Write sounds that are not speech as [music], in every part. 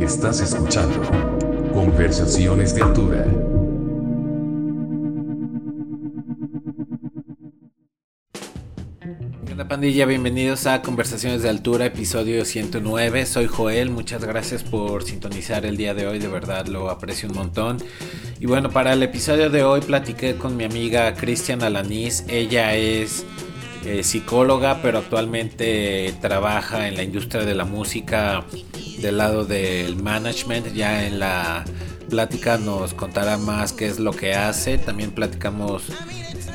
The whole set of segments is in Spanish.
Estás escuchando Conversaciones de Altura. Hola pandilla, bienvenidos a Conversaciones de Altura, episodio 109. Soy Joel, muchas gracias por sintonizar el día de hoy, de verdad lo aprecio un montón. Y bueno, para el episodio de hoy platiqué con mi amiga Cristian Alanís, ella es eh, psicóloga, pero actualmente trabaja en la industria de la música del lado del management. Ya en la plática nos contará más qué es lo que hace. También platicamos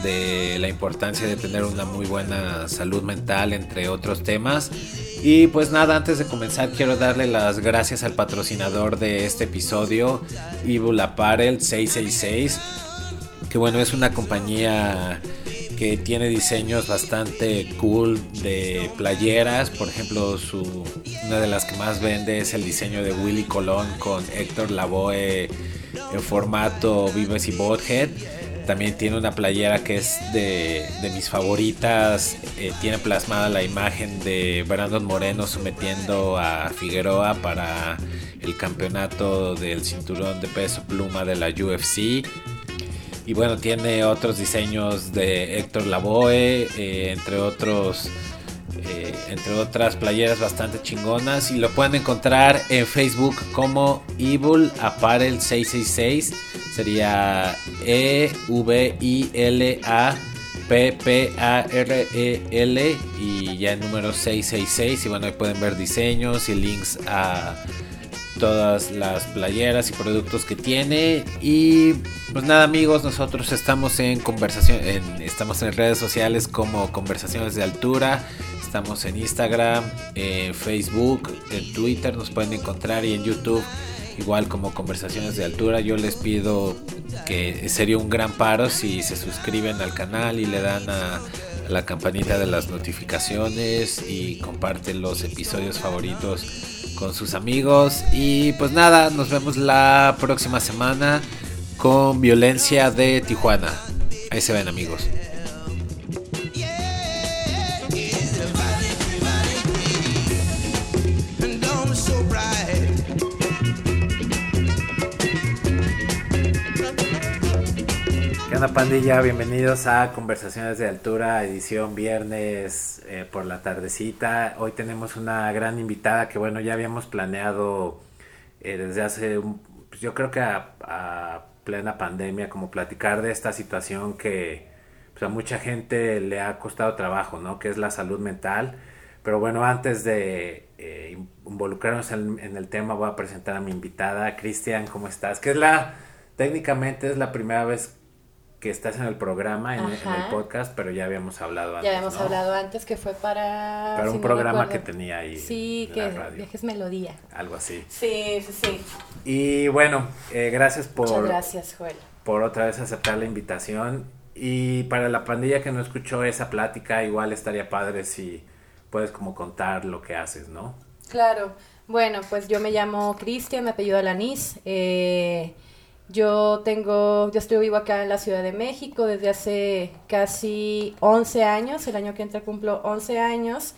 de la importancia de tener una muy buena salud mental, entre otros temas. Y pues nada, antes de comenzar quiero darle las gracias al patrocinador de este episodio, Evil Apparel 666, que bueno, es una compañía que tiene diseños bastante cool de playeras. Por ejemplo, su, una de las que más vende es el diseño de Willy Colón con Héctor Lavoe en formato Vives y Bothead. También tiene una playera que es de, mis favoritas. Eh, tiene plasmada la imagen de Brandon Moreno sometiendo a Figueroa para el campeonato del cinturón de peso pluma de la UFC. Y bueno, tiene otros diseños de Héctor Lavoe, eh, entre otros. Eh, entre otras playeras bastante chingonas y lo pueden encontrar en Facebook como Evil Apparel 666 sería E V I L A P P A R E L y ya el número 666 y bueno ahí pueden ver diseños y links a todas las playeras y productos que tiene. Y pues nada amigos, nosotros estamos en conversación, en, estamos en redes sociales como Conversaciones de Altura. Estamos en Instagram, en Facebook, en Twitter nos pueden encontrar y en YouTube igual como Conversaciones de Altura. Yo les pido que sería un gran paro si se suscriben al canal y le dan a la campanita de las notificaciones y comparten los episodios favoritos con sus amigos. Y pues nada, nos vemos la próxima semana con Violencia de Tijuana. Ahí se ven amigos. Hola pandilla? Bienvenidos a Conversaciones de Altura, edición viernes eh, por la tardecita. Hoy tenemos una gran invitada que bueno, ya habíamos planeado eh, desde hace, un, pues yo creo que a, plena pandemia, como platicar de esta situación que pues, a mucha gente le ha costado trabajo, ¿no? Que es la salud mental. Pero bueno, antes de eh, involucrarnos en, en, el tema, voy a presentar a mi invitada, Cristian, ¿cómo estás? Que es la, técnicamente es la primera vez que estás en el programa, en, el podcast, pero ya habíamos hablado antes. Ya habíamos hablado antes que fue para. Para un programa que tenía ahí. Sí, que Viajes Melodía. Algo así. Sí, sí, sí. Y bueno, eh, gracias por. Muchas gracias, Joel. Por otra vez aceptar la invitación. Y para la pandilla que no escuchó esa plática, igual estaría padre si puedes como contar lo que haces, ¿no? Claro. Bueno, pues yo me llamo Cristian, me apellido Alanis. Eh yo tengo, yo estoy vivo acá en la Ciudad de México desde hace casi 11 años, el año que entra cumplo 11 años,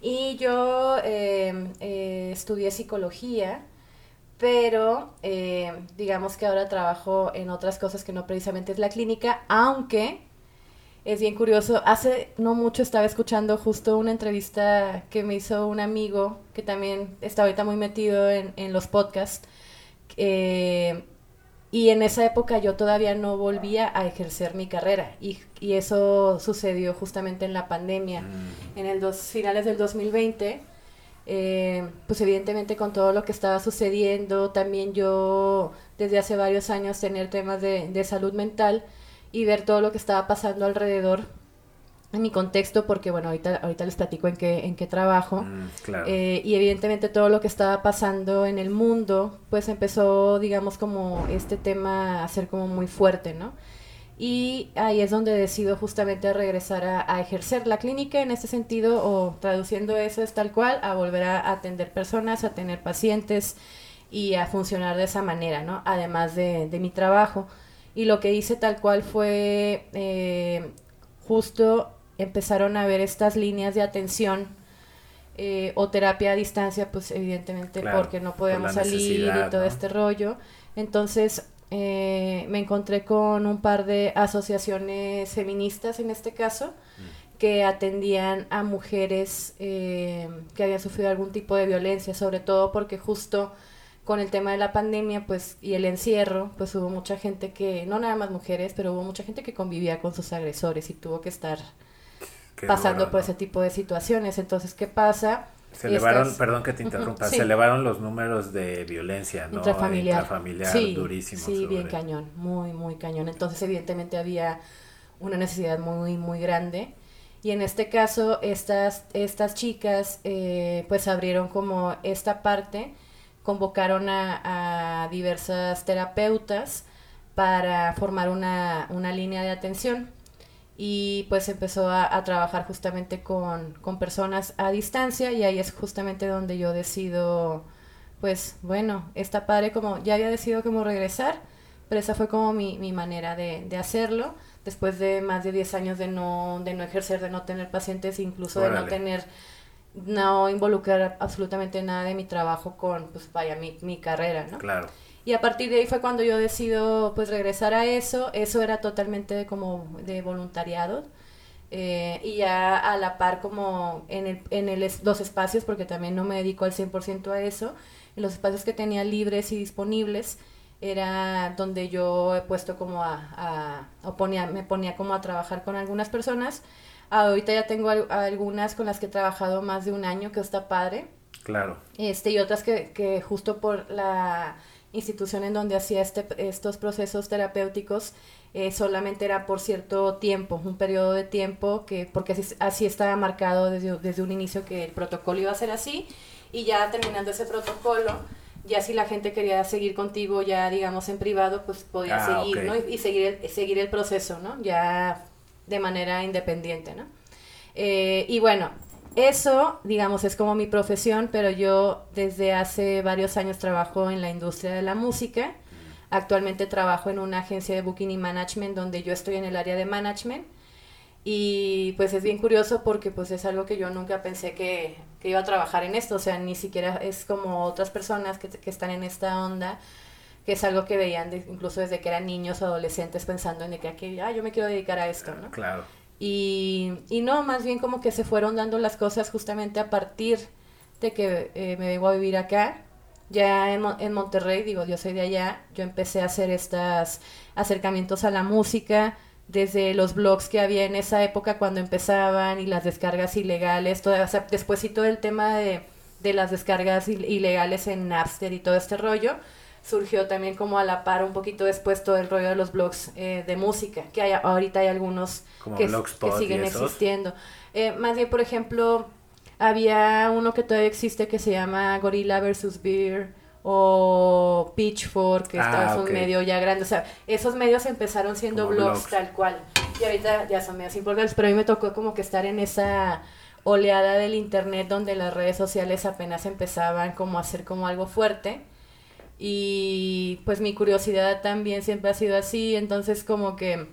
y yo em, eh, estudié psicología, pero eh, digamos que ahora trabajo en otras cosas que no precisamente es la clínica, aunque es bien curioso, hace no mucho estaba escuchando justo una entrevista que me hizo un amigo que también está ahorita muy metido en, en los podcasts. Eh, y en esa época yo todavía no volvía a ejercer mi carrera y, y eso sucedió justamente en la pandemia. Mm. En el dos, finales del 2020, eh, pues evidentemente con todo lo que estaba sucediendo, también yo desde hace varios años tener temas de, de salud mental y ver todo lo que estaba pasando alrededor en mi contexto, porque bueno, ahorita, ahorita les platico en qué, en qué trabajo. Mm, eh, y evidentemente todo lo que estaba pasando en el mundo, pues empezó, digamos, como este tema a ser como muy fuerte, ¿no? Y ahí es donde decido justamente regresar a, ejercer la clínica en ese sentido, o traduciendo eso es tal cual, a volver a atender personas, a tener pacientes y a funcionar de esa manera, ¿no? Además de, de mi trabajo. Y lo que hice tal cual fue eh, justo empezaron a ver estas líneas de atención eh, o terapia a distancia, pues evidentemente porque no podemos salir y todo este rollo. Entonces eh, me encontré con un par de asociaciones feministas en este caso mm. que atendían a mujeres eh, que habían sufrido algún tipo de violencia, sobre todo porque justo con el tema de la pandemia pues y el encierro, pues hubo mucha gente que, no nada más mujeres, pero hubo mucha gente que convivía con sus agresores y tuvo que estar pasando por ese tipo de situaciones. Entonces, ¿qué pasa? Se elevaron, perdón que te interrumpa, se elevaron los números de violencia, ¿no? Intrafamiliar. Intrafamiliar sí, durísimo. Sí, bien cañón, muy, muy cañón. Entonces, evidentemente había una necesidad muy, muy grande. Y en este caso, estas, estas chicas, eh, pues abrieron como esta parte, convocaron a, a diversas terapeutas para formar una, una línea de atención y pues empezó a, trabajar justamente con, personas a distancia y ahí es justamente donde yo decido, pues bueno, está padre como, ya había decidido como regresar, pero esa fue como mi, mi manera de, de, hacerlo, después de más de 10 años de no, de no ejercer, de no tener pacientes, incluso de no tener, no involucrar absolutamente nada de mi trabajo con, pues vaya, mi, mi carrera, ¿no? Claro. Y a partir de ahí fue cuando yo decido pues regresar a eso. Eso era totalmente como de voluntariado. Eh, y ya a la par como en, el, en el, los espacios, porque también no me dedico al 100% a eso, en los espacios que tenía libres y disponibles, era donde yo he puesto como a, a ponía, me ponía como a trabajar con algunas personas. Ahorita ya tengo algunas con las que he trabajado más de un año, que está padre. Claro. Este, y otras que, que justo por la institución en donde hacía este, estos procesos terapéuticos eh, solamente era por cierto tiempo, un periodo de tiempo, que porque así, así estaba marcado desde, desde, un inicio que el protocolo iba a ser así, y ya terminando ese protocolo, ya si la gente quería seguir contigo ya digamos en privado, pues podía ah, seguir, ¿no? Y, seguir, el, seguir el proceso, ¿no? Ya de manera independiente, ¿no? Eh, y bueno, eso, digamos, es como mi profesión, pero yo desde hace varios años trabajo en la industria de la música. Actualmente trabajo en una agencia de booking y management donde yo estoy en el área de management. Y pues es bien curioso porque pues es algo que yo nunca pensé que, que iba a trabajar en esto. O sea, ni siquiera es como otras personas que, que están en esta onda, que es algo que veían incluso desde que eran niños o adolescentes pensando en que, ah, yo me quiero dedicar a esto, ¿no? Claro. Y, y no, más bien como que se fueron dando las cosas justamente a partir de que eh, me vengo a vivir acá. Ya en, en, Monterrey, digo, yo soy de allá, yo empecé a hacer estos acercamientos a la música, desde los blogs que había en esa época cuando empezaban y las descargas ilegales, todo, o sea, después y todo el tema de, de las descargas ilegales en Napster y todo este rollo, surgió también como a la par un poquito después todo el rollo de los blogs eh, de música, que hay, ahorita hay algunos que, siguen existiendo. Eh, más bien, por ejemplo, había uno que todavía existe que se llama Gorilla vs. Beer o Pitchfork, que ah, es un medio ya grande. O sea, esos medios empezaron siendo blogs, tal cual. Y ahorita ya son medios importantes, pero a mí me tocó como que estar en esa oleada del internet donde las redes sociales apenas empezaban como a ser como algo fuerte y pues mi curiosidad también siempre ha sido así, entonces como que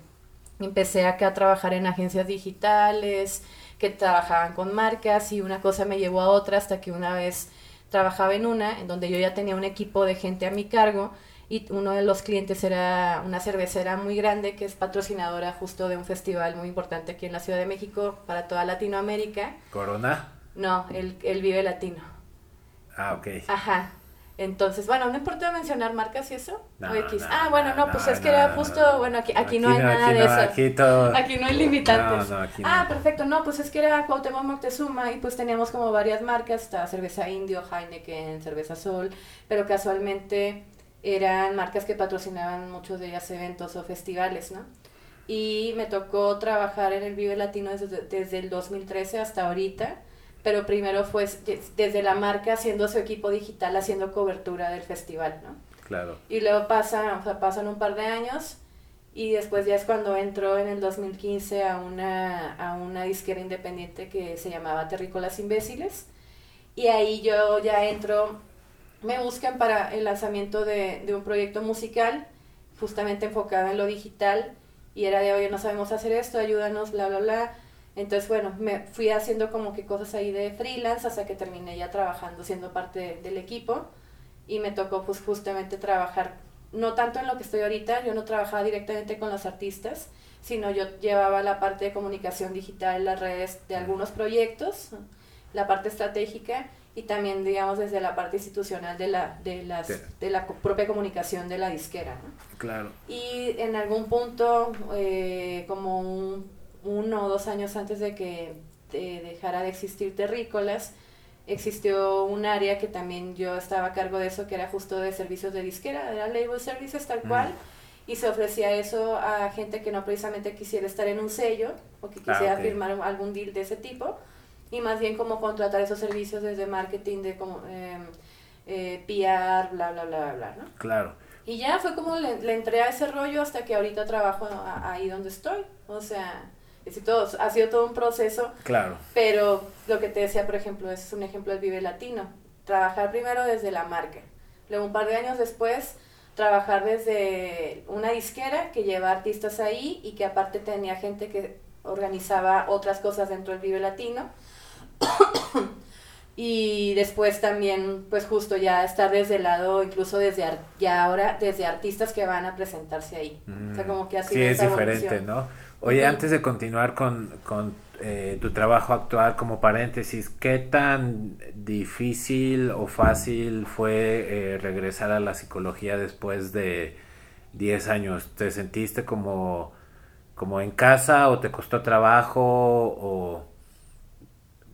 empecé acá a trabajar en agencias digitales que trabajaban con marcas y una cosa me llevó a otra hasta que una vez trabajaba en una en donde yo ya tenía un equipo de gente a mi cargo y uno de los clientes era una cervecera muy grande que es patrocinadora justo de un festival muy importante aquí en la Ciudad de México para toda Latinoamérica. ¿Corona? No, el, el Vive Latino. Ah, ok. Ajá. Entonces, bueno, no importa mencionar marcas y eso. ah, bueno, no, pues es que era justo, bueno, aquí, aquí, no hay nada de eso. Aquí, no hay limitantes. ah, perfecto, no, pues es que era Cuauhtémoc Moctezuma y pues teníamos como varias marcas, está cerveza indio, Heineken, cerveza Sol, pero casualmente eran marcas que patrocinaban muchos de ellas eventos o festivales, ¿no? Y me tocó trabajar en el Vive Latino desde, desde el 2013 hasta ahorita pero primero fue desde la marca haciendo su equipo digital, haciendo cobertura del festival, ¿no? Claro. Y luego pasa, o sea, pasan un par de años y después ya es cuando entró en el 2015 a una, a una disquera independiente que se llamaba Terrícolas Imbéciles y ahí yo ya entro, me buscan para el lanzamiento de, de un proyecto musical justamente enfocado en lo digital y era de, oye, no sabemos hacer esto, ayúdanos, bla, bla, bla Entonces, bueno, me fui haciendo como que cosas ahí de freelance hasta que terminé ya trabajando, siendo parte del equipo. Y me tocó pues justamente trabajar, no tanto en lo que estoy ahorita, yo no trabajaba directamente con los artistas, sino yo llevaba la parte de comunicación digital, las redes de algunos proyectos, la parte estratégica y también, digamos, desde la parte institucional de la, de las, de la propia comunicación de la disquera. Claro. Y en algún punto, eh, como un uno o dos años antes de que dejara de existir Terrícolas, existió un área que también yo estaba a cargo de eso, que era justo de servicios de disquera, era label services tal cual, mm. y se ofrecía eso a gente que no precisamente quisiera estar en un sello o que ah, quisiera firmar algún deal de ese tipo, y más bien como contratar esos servicios desde marketing, de como, em, eh, PR, bla, bla, bla, bla, ¿no? Claro. Y ya fue como le, le entré a ese rollo hasta que ahorita trabajo ahí donde estoy, o sea todo, ha sido todo un proceso. Claro. Pero lo que te decía, por ejemplo, es un ejemplo del Vive Latino. Trabajar primero desde la marca. Luego, un par de años después, trabajar desde una disquera que lleva artistas ahí y que aparte tenía gente que organizaba otras cosas dentro del Vive Latino. [coughs] y después también, pues justo ya estar desde el lado, incluso desde, ya ahora, desde artistas que van a presentarse ahí. o sea, mm. como que así Sí, es diferente, ¿no? Oye, antes de continuar con, eh, tu trabajo actual como paréntesis, ¿qué tan difícil o fácil fue eh, regresar a la psicología después de 10 años? ¿Te sentiste como, como en casa o te costó trabajo o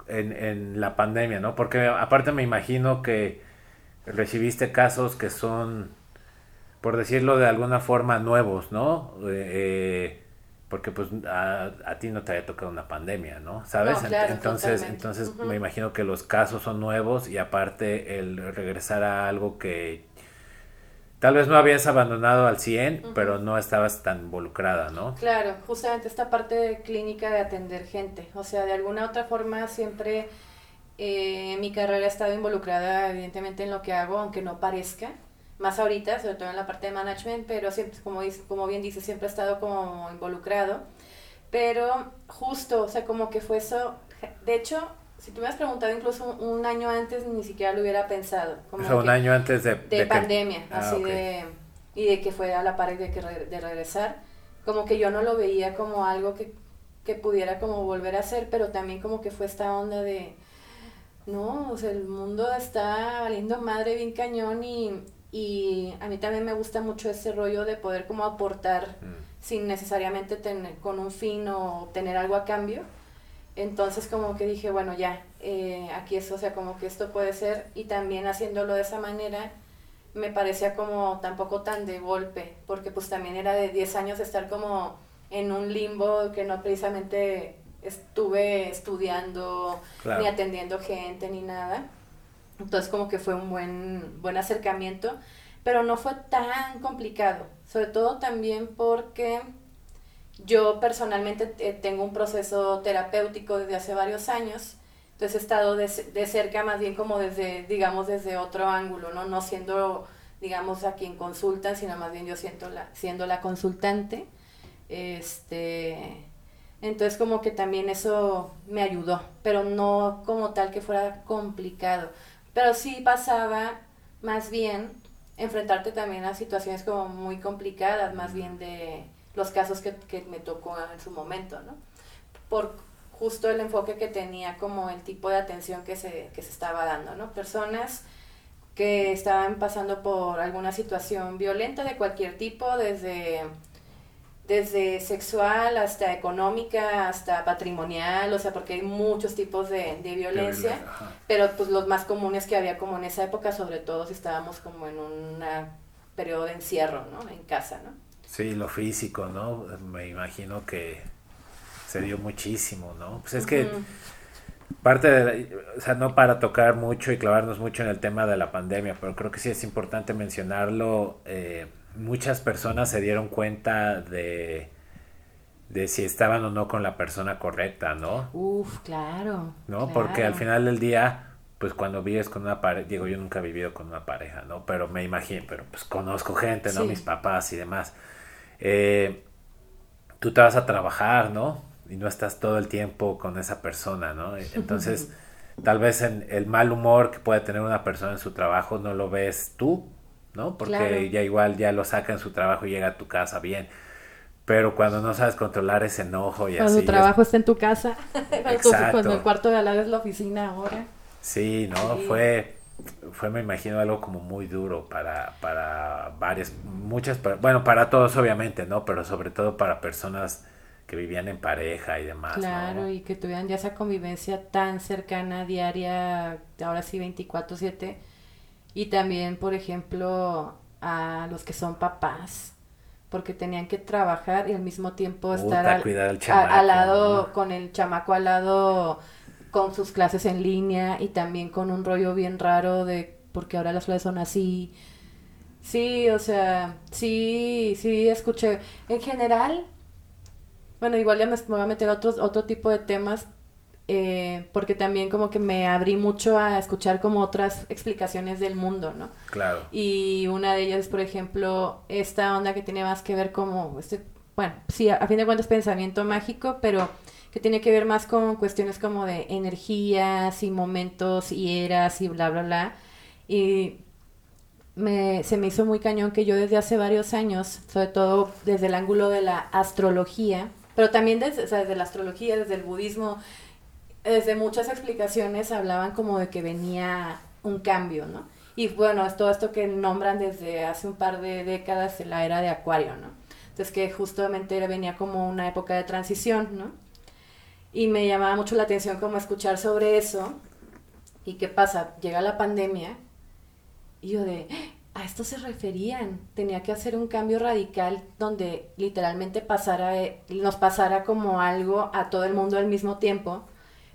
en, en la pandemia, no? Porque aparte me imagino que recibiste casos que son, por decirlo de alguna forma, nuevos, ¿no? Eh, porque pues a, a, ti no te había tocado una pandemia, ¿no? ¿Sabes? entonces, entonces me imagino que los casos son nuevos y aparte el regresar a algo que tal vez no habías abandonado al 100, pero no estabas tan involucrada, ¿no? Claro, justamente esta parte de clínica de atender gente, o sea, de alguna otra forma siempre eh, mi carrera ha estado involucrada evidentemente en lo que hago, aunque no parezca más ahorita, sobre todo en la parte de management, pero siempre, como, como bien dice, siempre he estado como involucrado. Pero justo, o sea, como que fue eso. De hecho, si tú me has preguntado incluso un año antes, ni siquiera lo hubiera pensado. Como o sea, un año antes de... De, pandemia, ah, así de... Y de que fue a la pared de, que de regresar. Como que yo no lo veía como algo que, que pudiera como volver a hacer, pero también como que fue esta onda de... No, o sea, el mundo está valiendo madre bien cañón y y a mí también me gusta mucho ese rollo de poder como aportar mm. sin necesariamente tener con un fin o tener algo a cambio. Entonces como que dije, bueno, ya, eh, aquí es, o sea, como que esto puede ser y también haciéndolo de esa manera me parecía como tampoco tan de golpe, porque pues también era de 10 años estar como en un limbo que no precisamente estuve estudiando ni atendiendo gente ni nada. Entonces como que fue un buen, buen acercamiento, pero no fue tan complicado, sobre todo también porque yo personalmente eh, tengo un proceso terapéutico desde hace varios años, entonces he estado de, cerca más bien como desde, digamos, desde otro ángulo, ¿no? No siendo, digamos, a quien consultan, sino más bien yo siento la, siendo la consultante. Este, entonces como que también eso me ayudó, pero no como tal que fuera complicado. Pero sí pasaba más bien enfrentarte también a situaciones como muy complicadas, más bien de los casos que, que me tocó en su momento, ¿no? Por justo el enfoque que tenía como el tipo de atención que se, que se estaba dando, ¿no? Personas que estaban pasando por alguna situación violenta de cualquier tipo, desde desde sexual hasta económica, hasta patrimonial, o sea, porque hay muchos tipos de, violencia, pero pues los más comunes que había como en esa época, sobre todo si estábamos como en un periodo de encierro, ¿no? En casa, ¿no? Sí, lo físico, ¿no? Me imagino que se dio muchísimo, ¿no? Pues es que parte de, o sea, no para tocar mucho y clavarnos mucho en el tema de la pandemia, pero creo que sí es importante mencionarlo. Eh, muchas personas se dieron cuenta de, de si estaban o no con la persona correcta, ¿no? Uf, claro. ¿No? Porque al final del día, pues cuando vives con una pareja, digo, yo nunca he vivido con una pareja, ¿no? Pero me imagino, pero pues conozco gente, ¿no? Mis papás y demás. Eh, tú te vas a trabajar, ¿no? y no estás todo el tiempo con esa persona, ¿no? [laughs] Entonces, tal vez en el mal humor que puede tener una persona en su trabajo no lo ves tú, ¿no? Porque ya igual ya lo saca en su trabajo y llega a tu casa bien. Pero cuando no sabes controlar ese enojo y así. Cuando tu trabajo está en tu casa, [laughs] cuando el cuarto de al lado es la oficina ahora. Sí, ¿no? Fue, fue, me imagino, algo como muy duro para, para varias, muchas, bueno, para todos obviamente, ¿no? Pero sobre todo para personas que vivían en pareja y demás. Claro, y que tuvieran ya esa convivencia tan cercana, diaria, ahora sí 24/7. Y también, por ejemplo, a los que son papás, porque tenían que trabajar y al mismo tiempo estar al, lado, con el chamaco al lado, con sus clases en línea y también con un rollo bien raro de, porque ahora las clases son así. Sí, o sea, sí, sí, escuché. En general, bueno, igual ya me, voy a meter a otros, otro tipo de temas, eh, porque también como que me abrí mucho a escuchar como otras explicaciones del mundo, ¿no? Claro. Y una de ellas, por ejemplo, esta onda que tiene más que ver como, este, bueno, sí, a, fin de cuentas pensamiento mágico, pero que tiene que ver más con cuestiones como de energías y momentos y eras y bla, bla, bla. Y me, se me hizo muy cañón que yo desde hace varios años, sobre todo desde el ángulo de la astrología, pero también desde, desde la astrología, desde el budismo, desde muchas explicaciones hablaban como de que venía un cambio, ¿no? Y bueno, es todo esto que nombran desde hace un par de décadas la era de Acuario, ¿no? Entonces que justamente venía como una época de transición, ¿no? Y me llamaba mucho la atención como escuchar sobre eso. ¿Y qué pasa? Llega la pandemia y yo de, a esto se referían. Tenía que hacer un cambio radical donde literalmente pasara, eh, nos pasara como algo a todo el mundo al mismo tiempo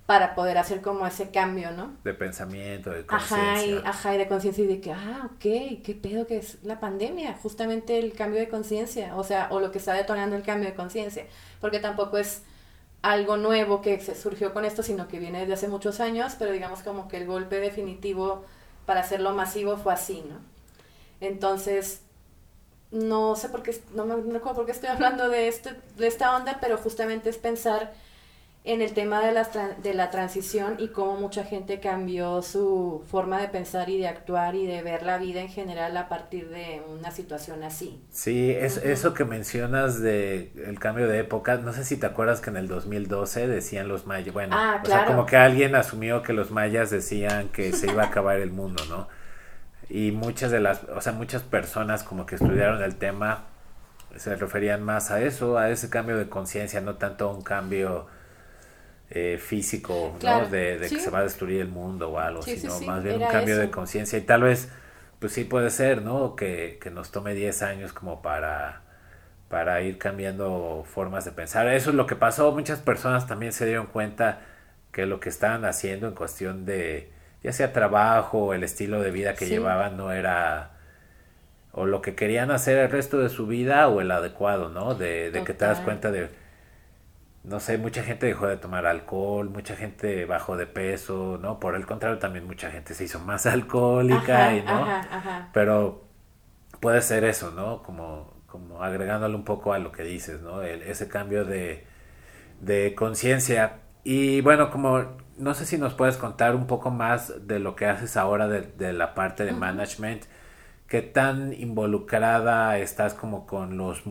para poder hacer como ese cambio, ¿no? De pensamiento, de conciencia. Ajá, y, ajá, y de conciencia y de que, ah, ok, qué pedo que es la pandemia, justamente el cambio de conciencia, o sea, o lo que está detonando el cambio de conciencia, porque tampoco es algo nuevo que se surgió con esto, sino que viene desde hace muchos años, pero digamos como que el golpe definitivo para hacerlo masivo fue así, ¿no? Entonces, no sé por qué, no me, acuerdo por qué estoy [laughs] hablando de, este, de esta onda, pero justamente es pensar en el tema de la, de la transición y cómo mucha gente cambió su forma de pensar y de actuar y de ver la vida en general a partir de una situación así. Sí, es, eso que mencionas de el cambio de época, no sé si te acuerdas que en el 2012 decían los mayas, bueno, ah, o sea, como que alguien asumió que los mayas decían que [laughs] se iba a acabar el mundo, ¿no? y muchas de las, o sea, muchas personas como que estudiaron el tema se referían más a eso, a ese cambio de conciencia, no tanto a un cambio eh, físico, ¿no? De, que se va a destruir el mundo o algo, sino más bien un cambio de conciencia y tal vez, pues sí puede ser, ¿no? Que, que nos tome 10 años como para para ir cambiando formas de pensar. Eso es lo que pasó. Muchas personas también se dieron cuenta que lo que estaban haciendo en cuestión de, ya sea trabajo o el estilo de vida que llevaban no era o lo que querían hacer el resto de su vida o el adecuado, ¿no? De, de que te das cuenta de, no sé, mucha gente dejó de tomar alcohol, mucha gente bajó de peso, ¿no? Por el contrario, también mucha gente se hizo más [laughs] alcohólica, y, ¿no? Pero puede ser eso, ¿no? Como, como agregándole un poco a lo que dices, ¿no? El, ese cambio de, de conciencia. Y bueno, como no sé si nos puedes contar un poco más de lo que haces ahora de, la parte de management. ¿Qué tan involucrada estás como con los,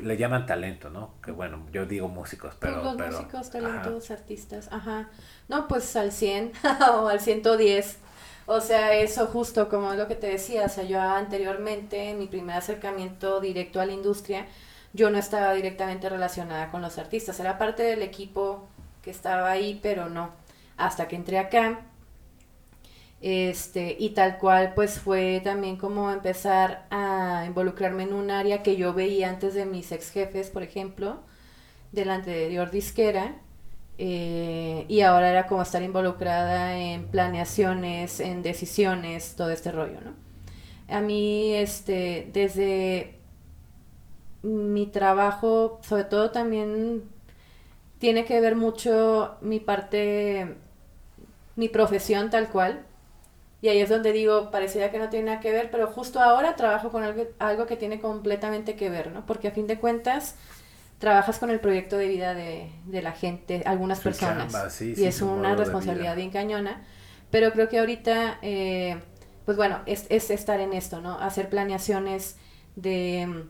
le llaman talento, ¿no? Que bueno, yo digo músicos, pero... Los músicos, talentos, artistas, ajá. No, pues al 100 [laughs] o al 110. O sea, eso justo como lo que te decía, o sea, yo anteriormente, en mi primer acercamiento directo a la industria, yo no estaba directamente relacionada con los artistas, era parte del equipo que estaba ahí, pero no hasta que entré acá. Este, y tal cual, pues fue también como empezar a involucrarme en un área que yo veía antes de mis ex jefes, por ejemplo, de Dior Disquera. Eh, y ahora era como estar involucrada en planeaciones, en decisiones, todo este rollo, ¿no? A mí, este, desde mi trabajo, sobre todo también tiene que ver mucho mi parte mi profesión tal cual. Y ahí es donde digo, pareciera que no tiene nada que ver, pero justo ahora trabajo con algo, algo que tiene completamente que ver, ¿no? Porque a fin de cuentas, trabajas con el proyecto de vida de, de la gente, algunas Su personas. chamba, sí, y sí, es una responsabilidad bien cañona. Pero creo que ahorita, eh, pues bueno, es, es estar en esto, ¿no? Hacer planeaciones de,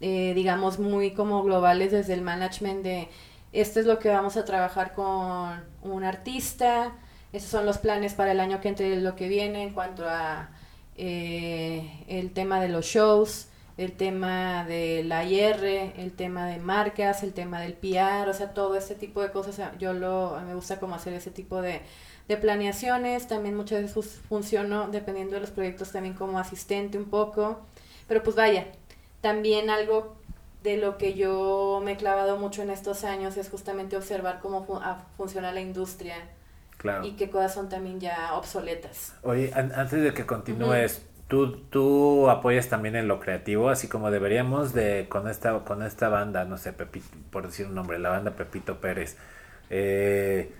eh, digamos, muy como globales desde el management de esto es lo que vamos a trabajar con un artista, esos son los planes para el año que entre lo que viene en cuanto a eh, el tema de los shows, el tema de la IR, el tema de marcas, el tema del PR, o sea, todo este tipo de cosas, yo lo, me gusta como hacer ese tipo de, de planeaciones, también muchas veces funciono, dependiendo de los proyectos, también como asistente un poco, pero pues vaya, también algo de lo que yo me he clavado mucho en estos años es justamente observar cómo fu- funciona la industria Claro. y qué cosas son también ya obsoletas. Oye, an- antes de que continúes, ¿tú, tú apoyas también en lo creativo, así como deberíamos de con esta con esta banda, no sé, Pepito, por decir un nombre, la banda Pepito Pérez. Eh,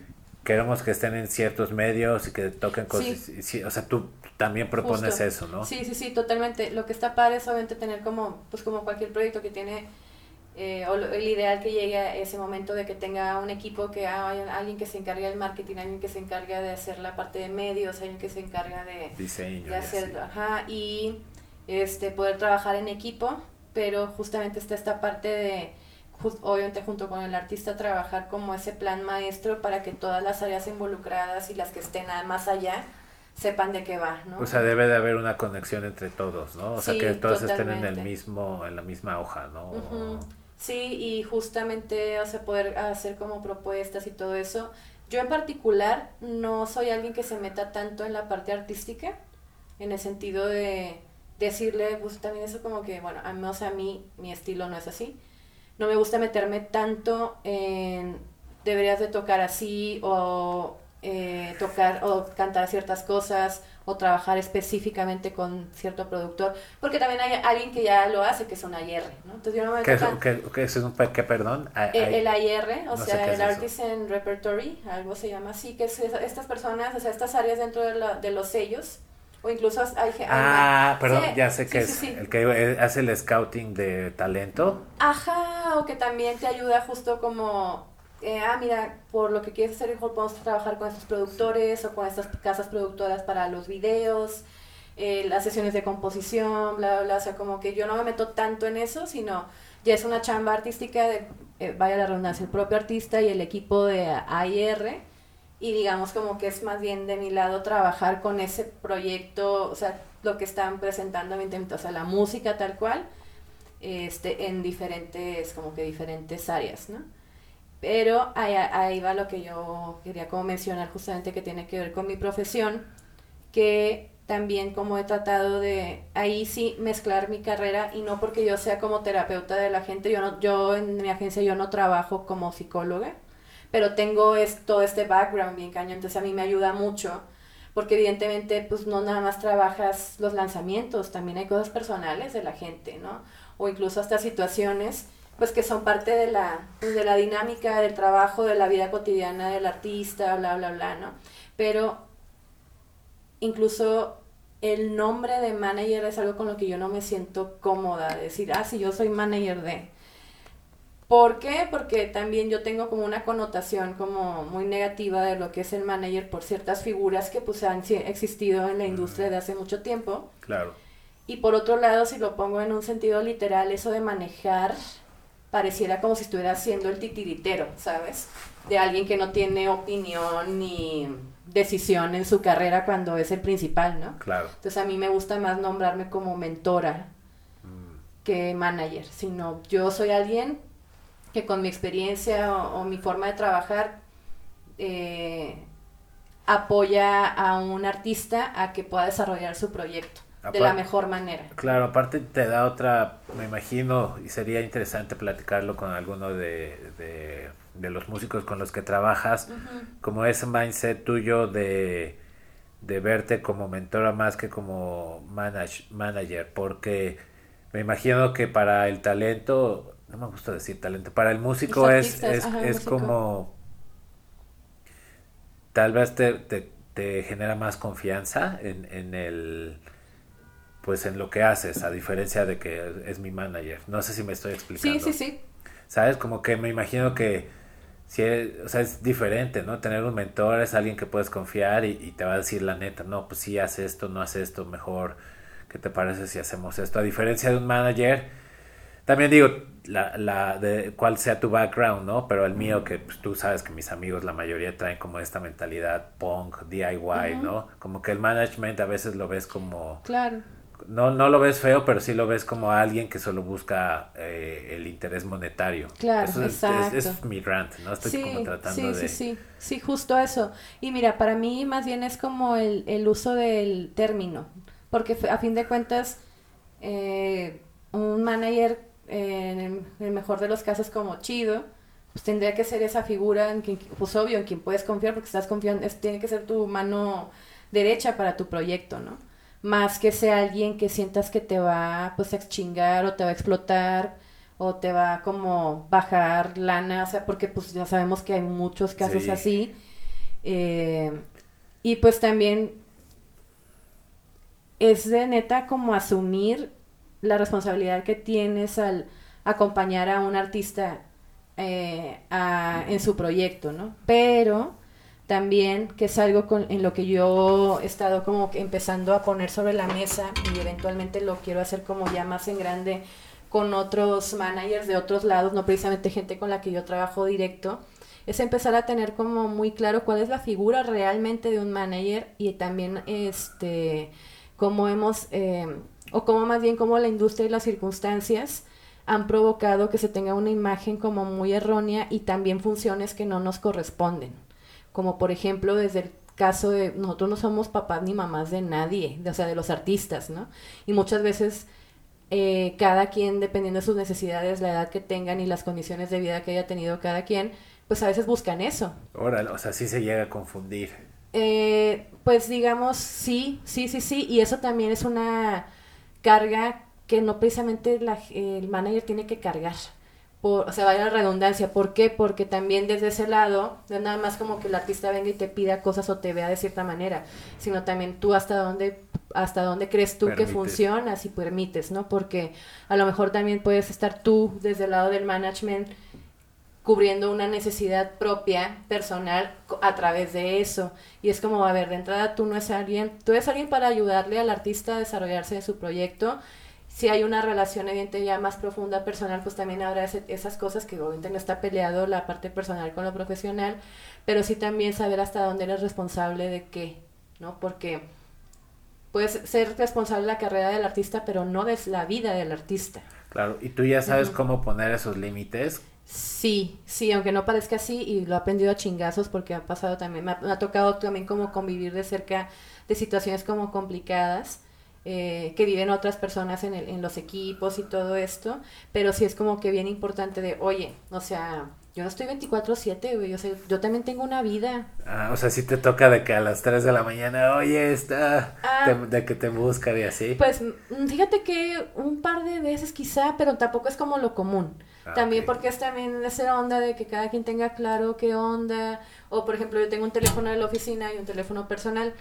queremos que estén en ciertos medios y que toquen cosas, Sí. sí, o sea, tú también propones Justo. eso, ¿no? Sí, sí, sí, totalmente. Lo que está padre es obviamente tener como, pues como cualquier proyecto que tiene, eh, o lo- el ideal que llegue a ese momento de que tenga un equipo, que haya alguien que se encargue del marketing, alguien que se encargue de hacer la parte de medios, alguien que se encarga de, Diseño. de y hacer, así. ajá, y este, poder trabajar en equipo, pero justamente está esta parte de, jus- obviamente junto con el artista, trabajar como ese plan maestro para que todas las áreas involucradas y las que estén más allá sepan de qué va, ¿no? O sea, debe de haber una conexión entre todos, ¿no? O sea, que todos estén en el mismo, en la misma hoja, ¿no? Sí, y justamente, o sea, poder hacer como propuestas y todo eso. Yo en particular no soy alguien que se meta tanto en la parte artística, en el sentido de decirle, pues también eso como que, bueno, a mí, o sea, a mí mi estilo no es así. No me gusta meterme tanto en deberías de tocar así o eh, tocar o cantar ciertas cosas o trabajar específicamente con cierto productor, porque también hay alguien que ya lo hace, que es un AIR, ¿no? Entonces yo no me ¿Qué es, qué- qué es un qué, perdón? Ay- el, el AIR, o no sea, el es eso. Artisan Repertory, algo se llama así, que es estas personas, o sea, estas áreas dentro de, la- de los sellos, o incluso hay... hay- Ah, perdón, Sí, ya sé que sí, es sí. el que eh, hace el scouting de talento. Ajá, o que también te ayuda justo como, eh, ah, mira, por lo que quieres hacer, mejor podemos trabajar con estos productores o con estas casas productoras para los videos, eh, las sesiones de composición, bla, bla, bla, o sea, como que yo no me meto tanto en eso, sino ya es una chamba artística de, eh, vaya la redundancia, el propio artista y el equipo de AIR, y digamos como que es más bien de mi lado trabajar con ese proyecto, o sea, lo que están presentando, o sea, la música tal cual, este, en diferentes, como que diferentes áreas, ¿no? Pero ahí, ahí va lo que yo quería como mencionar justamente que tiene que ver con mi profesión, que también como he tratado de ahí sí mezclar mi carrera y no porque yo sea como terapeuta de la gente, yo no, yo en mi agencia yo no trabajo como psicóloga, pero tengo es, todo este background bien cañón, entonces a mí me ayuda mucho, porque evidentemente pues no nada más trabajas los lanzamientos, también hay cosas personales de la gente, ¿no? O incluso hasta situaciones pues que son parte de la, pues, de la dinámica del trabajo, de la vida cotidiana del artista, bla, bla, bla, ¿no? Pero incluso el nombre de manager es algo con lo que yo no me siento cómoda, de decir, ah, sí, yo soy manager de... ¿Por qué? Porque también yo tengo como una connotación como muy negativa de lo que es el manager por ciertas figuras que pues han existido en la industria de hace mucho tiempo. Claro. Y por otro lado, si lo pongo en un sentido literal, eso de manejar pareciera como si estuviera haciendo el titiritero, ¿sabes? De alguien que no tiene opinión ni decisión en su carrera cuando es el principal, ¿no? Claro. Entonces a mí me gusta más nombrarme como mentora Mm, que manager, sino yo soy alguien que con mi experiencia o, o mi forma de trabajar eh, apoya a un artista a que pueda desarrollar su proyecto de la mejor manera. Claro, aparte te da otra, me imagino, y sería interesante platicarlo con alguno de, de, de los músicos con los que trabajas, como ese mindset tuyo de, de verte como mentora más que como manage, manager, porque me imagino que para el talento, no me gusta decir talento, para el músico es, es, ajá, es músico. como, tal vez te, te, te genera más confianza en, en el pues en lo que haces, a diferencia de que es mi manager. No sé si me estoy explicando. Sí, sí, sí. ¿Sabes? Como que me imagino que si es, o sea, es diferente, ¿no? Tener un mentor es alguien que puedes confiar y, y te va a decir la neta, no, pues sí, haz esto, no haz esto, mejor, ¿qué te parece si hacemos esto? A diferencia de un manager, también digo, la, la de cuál sea tu background, ¿no? Pero el mío, que pues, tú sabes que mis amigos, la mayoría traen como esta mentalidad punk, DIY, ¿no? Como que el management a veces lo ves como... Claro. No, no lo ves feo, pero sí lo ves como alguien que solo busca eh, el interés monetario. Claro, Eso es, exacto. es, es mi rant, ¿no? Estoy sí, como tratando sí, de... sí, sí, sí, justo eso. Y mira, para mí más bien es como el, el uso del término, porque a fin de cuentas, eh, un manager, eh, en el, en el mejor de los casos como chido, pues tendría que ser esa figura, en quien, pues obvio, en quien puedes confiar, porque estás confiando, es- tiene que ser tu mano derecha para tu proyecto, ¿no? Más que sea alguien que sientas que te va, pues, a chingar o te va a explotar o te va a como bajar lana, o sea, porque pues ya sabemos que hay muchos casos Sí. así. Eh, y pues también es de neta como asumir la responsabilidad que tienes al acompañar a un artista eh, a- en su proyecto, ¿no? Pero también que es algo con- en lo que yo he estado como empezando a poner sobre la mesa y eventualmente lo quiero hacer como ya más en grande con otros managers de otros lados, no precisamente gente con la que yo trabajo directo, es empezar a tener como muy claro cuál es la figura realmente de un manager y también este cómo hemos eh, o cómo más bien cómo la industria y las circunstancias han provocado que se tenga una imagen como muy errónea y también funciones que no nos corresponden. Como por ejemplo desde el caso de nosotros no somos papás ni mamás de nadie, de- o sea, de los artistas, ¿no? Y muchas veces eh, cada quien, dependiendo de sus necesidades, la edad que tengan y las condiciones de vida que haya tenido cada quien, pues a veces buscan eso. Órale, o sea, sí se llega a confundir. Eh, pues digamos, sí, sí, sí, sí, y eso también es una carga que no precisamente la- el manager tiene que cargar. Por, o sea, vaya la redundancia. ¿Por qué? Porque también desde ese lado, no es nada más como que el artista venga y te pida cosas o te vea de cierta manera, sino también tú hasta dónde, hasta dónde crees tú que funciona, si permites, ¿no? Porque a lo mejor también puedes estar tú desde el lado del management cubriendo una necesidad propia, personal, a través de eso. Y es como, a ver, de entrada tú no es alguien, tú eres alguien para ayudarle al artista a desarrollarse en su proyecto. Si hay una relación evidente ya más profunda personal, pues también habrá ese- esas cosas que obviamente no está peleado la parte personal con lo profesional, pero sí también saber hasta dónde eres responsable de qué, ¿no? Porque puedes ser responsable de la carrera del artista, pero no de la vida del artista. Claro, y tú ya sabes cómo poner esos límites. Sí, sí, aunque no parezca así, y lo he aprendido a chingazos porque ha pasado también, me ha, me ha tocado también como convivir de cerca de situaciones como complicadas eh, que viven otras personas en, el, en los equipos y todo esto, pero sí es como que bien importante de, oye, o sea, yo no estoy 24/7, güey, o sea, yo también tengo una vida. Ah, o sea, sí te toca de que a las 3 de la mañana, oye, está, Ah. te- de que te buscan y así. Pues mm, fíjate que un par de veces quizá, pero tampoco es como lo común. Ah, también porque es también esa onda de que cada quien tenga claro qué onda. O por ejemplo, yo tengo un teléfono de la oficina y un teléfono personal.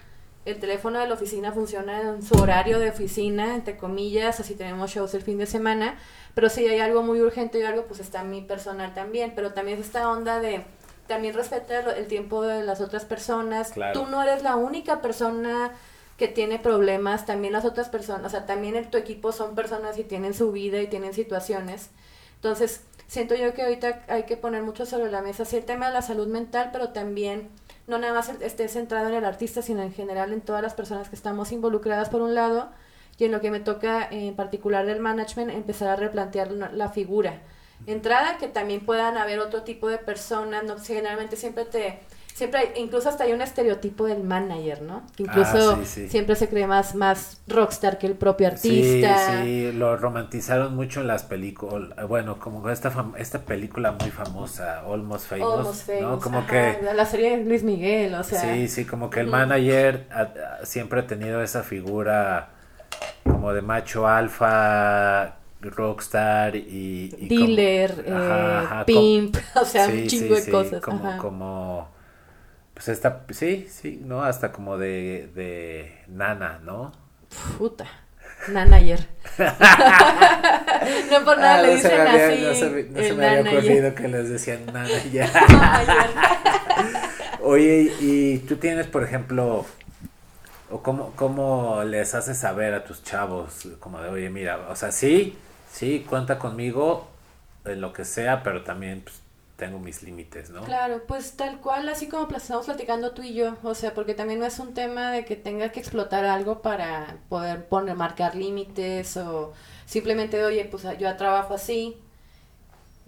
El teléfono de la oficina funciona en su horario de oficina, entre comillas, así tenemos shows el fin de semana. Pero si hay algo muy urgente o algo, pues está mi personal también. Pero también es esta onda de también respeta el tiempo de las otras personas. Claro. Tú no eres la única persona que tiene problemas, también las otras personas, o sea, también tu equipo son personas y tienen su vida y tienen situaciones. Entonces, siento yo que ahorita hay que poner mucho sobre la mesa, sí, el tema de la salud mental, pero también no nada más esté centrado en el artista, sino en general en todas las personas que estamos involucradas por un lado, y en lo que me toca en particular del management, empezar a replantear la, la figura. Entrada, que también puedan haber otro tipo de personas, no generalmente siempre te... Siempre hay, incluso hasta hay un estereotipo del manager, ¿no? Que incluso Ah, sí, sí. siempre se cree más, más rockstar que el propio Sí, artista. sí, lo romantizaron mucho en las películas. Bueno, como esta esta película muy famosa, Almost Famous, Almost ¿no? famous, Como ajá, que La serie de Luis Miguel, o sea. sí, sí, como que el Ujú. manager ha- siempre ha tenido esa figura como de macho alfa, rockstar y, y como- Dealer, eh, Ajá, ajá, pimp, [laughs] o sea, Sí, un sí, chingo de sí, cosas. Como, ajá. como, pues esta, sí, sí, ¿no? Hasta como de, de nana, ¿no? Puta. Nanayer. [laughs] no por nada Ah, le no dicen me había- así. No se, me- no se me había ocurrido que les decían manager. [laughs] Nanayer. [laughs] Oye, y tú tienes, por ejemplo, o cómo, cómo les haces saber a tus chavos, como de, oye, mira, o sea, sí, sí, cuenta conmigo en lo que sea, pero también pues, tengo mis límites, ¿no? Claro, pues tal cual, así como estamos platicando tú y yo, o sea, porque también no es un tema de que tenga que explotar algo para poder poner, marcar límites o simplemente, oye, pues yo trabajo así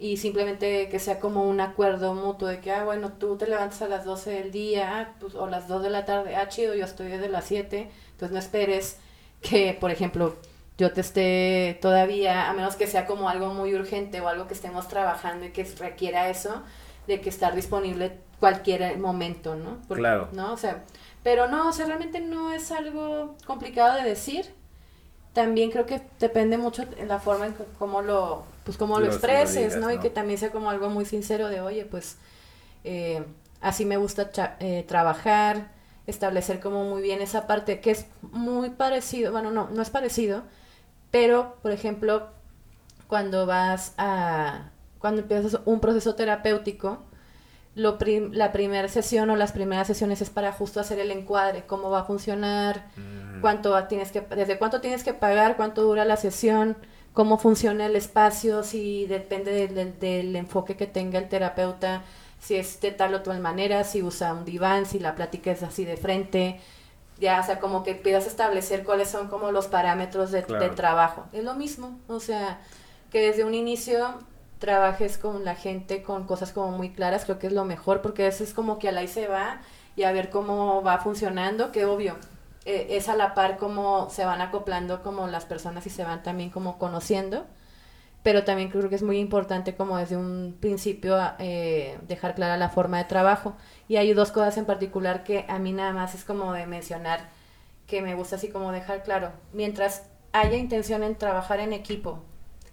y simplemente que sea como un acuerdo mutuo de que, ah, bueno, tú te levantas a las 12 del día ah, pues, o las 2 de la tarde, ah, chido, yo estoy desde las 7, entonces no esperes que, por ejemplo, yo te esté todavía, a menos que sea como algo muy urgente o algo que estemos trabajando y que requiera eso, de que estar disponible cualquier momento, ¿no? Porque- Claro. ¿No? O sea, pero no, o sea, realmente no es algo complicado de decir. También creo que depende mucho en la forma en cómo lo, pues cómo lo Lo- lo expreses, digas, ¿no? Y que también sea como algo muy sincero de, oye, pues eh, así me gusta eh, trabajar, establecer como muy bien esa parte que es muy parecido, bueno, no, no es parecido, pero, por ejemplo, cuando vas a, cuando empiezas un proceso terapéutico, lo prim- la primera sesión o las primeras sesiones es para justo hacer el encuadre, cómo va a funcionar, Mm, cuánto tienes que, desde cuánto tienes que pagar, cuánto dura la sesión, cómo funciona el espacio, si depende del enfoque que tenga el terapeuta, si es de tal o tal manera, si usa un diván, si la plática es así de frente, ya, o sea, como que a establecer cuáles son como los parámetros de, Claro. de trabajo. Es lo mismo, o sea, que desde un inicio trabajes con la gente con cosas como muy claras, creo que es lo mejor, porque eso es como que al ahí se va y a ver cómo va funcionando, que obvio, eh, es a la par cómo se van acoplando como las personas y se van también como conociendo, pero también creo que es muy importante como desde un principio eh, dejar clara la forma de trabajo. Y hay dos cosas en particular que a mí nada más es como de mencionar, que me gusta así como dejar claro. Mientras haya intención en trabajar en equipo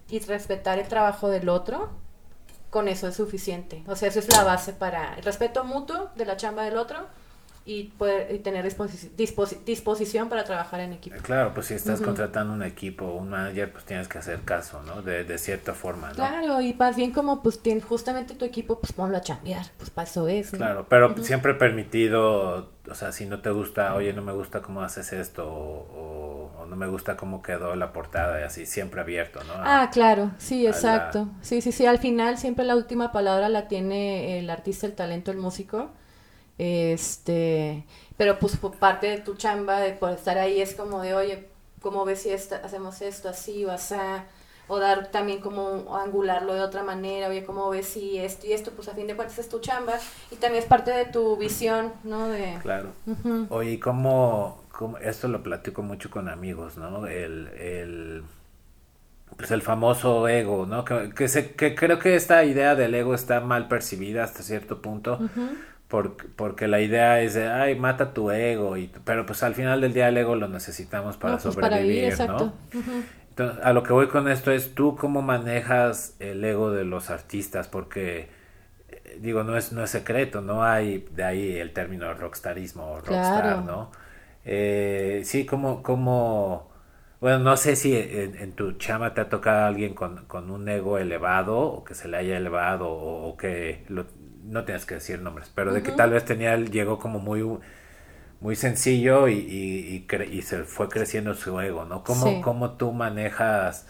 y respetar el trabajo del otro, con eso es suficiente. O sea, eso es la base para el respeto mutuo de la chamba del otro y poder y tener disposi- disposi- disposición para trabajar en equipo. Claro, pues si estás Ujú. contratando un equipo un manager, pues tienes que hacer caso, ¿no? De, de cierta forma, ¿no? Claro, y más bien como pues justamente tu equipo, pues ponlo a chambear, pues para eso es. ¿no? Claro, pero Ujú. siempre permitido, o sea, si no te gusta, oye, no me gusta cómo haces esto, o, o- o no me gusta cómo quedó la portada, y así, siempre abierto, ¿no? Ah, claro, sí, a la- exacto. Sí, sí, sí, al final siempre la última palabra la tiene el artista, el talento, el músico. Este, pero pues por parte de tu chamba, de por estar ahí, es como de, oye, ¿cómo ves si esta- hacemos esto así o así? O dar también como angularlo de otra manera, oye, ¿cómo ves si esto y esto? Pues a fin de cuentas es tu chamba y también es parte de tu visión, ¿no? De, Claro. Oye, ¿y cómo, cómo- esto lo platico mucho con amigos, ¿no? El, el, pues el famoso ego, ¿no? Que, que, se, que creo que esta idea del ego está mal percibida hasta cierto punto. Porque, porque la idea es de, ay, mata tu ego, y, pero pues al final del día el ego lo necesitamos para No, pues, para sobrevivir, vivir. ¿no? Entonces, a lo que voy con esto es, ¿tú cómo manejas el ego de los artistas? Porque, eh, digo, no es, no es secreto, no hay de ahí el término rockstarismo o rockstar, Claro. ¿no? Eh, sí, como, como, bueno, no sé si en, en tu chama te ha tocado alguien con, con un ego elevado o que se le haya elevado o, o que, lo- no tienes que decir nombres, pero de que tal vez tenía, llegó como muy muy sencillo y, y, y cre- y se fue creciendo su ego, ¿no? ¿Cómo, Sí. cómo tú manejas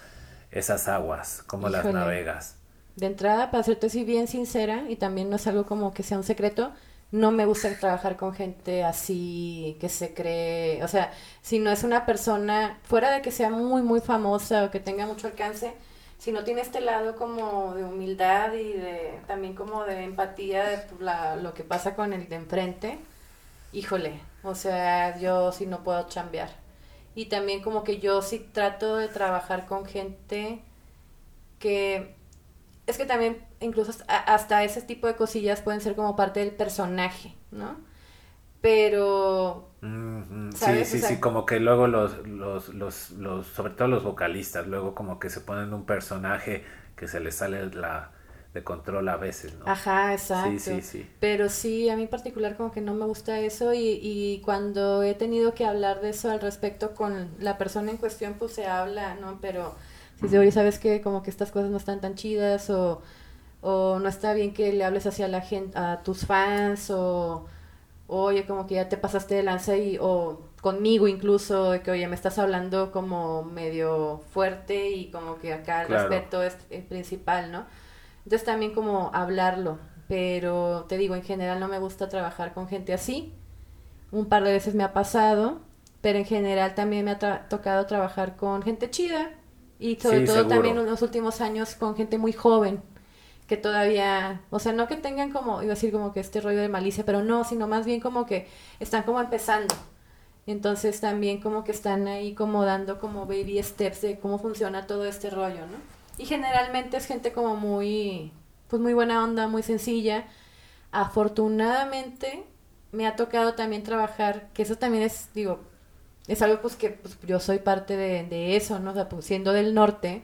esas aguas? ¿Cómo las navegas? De entrada, para serte así bien sincera, y también no es algo como que sea un secreto, no me gusta trabajar con gente así que se cree, o sea, si no es una persona, fuera de que sea muy, muy famosa o que tenga mucho alcance, si no tiene este lado como de humildad y de también como de empatía de lo que pasa con el de enfrente, híjole, o sea, yo sí no puedo chambear. Y también como que yo sí trato de trabajar con gente que es que también incluso hasta ese tipo de cosillas pueden ser como parte del personaje, ¿no? Pero Mm, mm, sí, sí, O sea- sí, como que luego los, los, los, los, sobre todo los vocalistas, luego como que se ponen un personaje que se les sale la, de control a veces, ¿no? Ajá, exacto. Sí, sí, sí. Pero sí, a mí en particular como que no me gusta eso y, y cuando he tenido que hablar de eso al respecto con la persona en cuestión, pues se habla, ¿no? Pero si se oye, ¿sabes qué? Como que estas cosas no están tan chidas o, o no está bien que le hables hacia la gente, a tus fans o oye, como que ya te pasaste de lanza y, o conmigo incluso, de que, oye, me estás hablando como medio fuerte y como que acá el Claro. respeto es, es principal, ¿no? Entonces también como hablarlo, pero te digo, en general no me gusta trabajar con gente así. Un par de veces me ha pasado, pero en general también me ha tra- tocado trabajar con gente chida y sobre Sí, todo seguro. también en los últimos años con gente muy joven que todavía, o sea, no que tengan como, iba a decir como que este rollo de malicia, pero no, sino más bien como que están como empezando. Entonces también como que están ahí como dando como baby steps de cómo funciona todo este rollo, ¿no? Y generalmente es gente como muy, pues muy buena onda, muy sencilla. Afortunadamente me ha tocado también trabajar, que eso también es, digo, es algo pues que pues, yo soy parte de, de eso, ¿no? O sea, pues siendo del norte,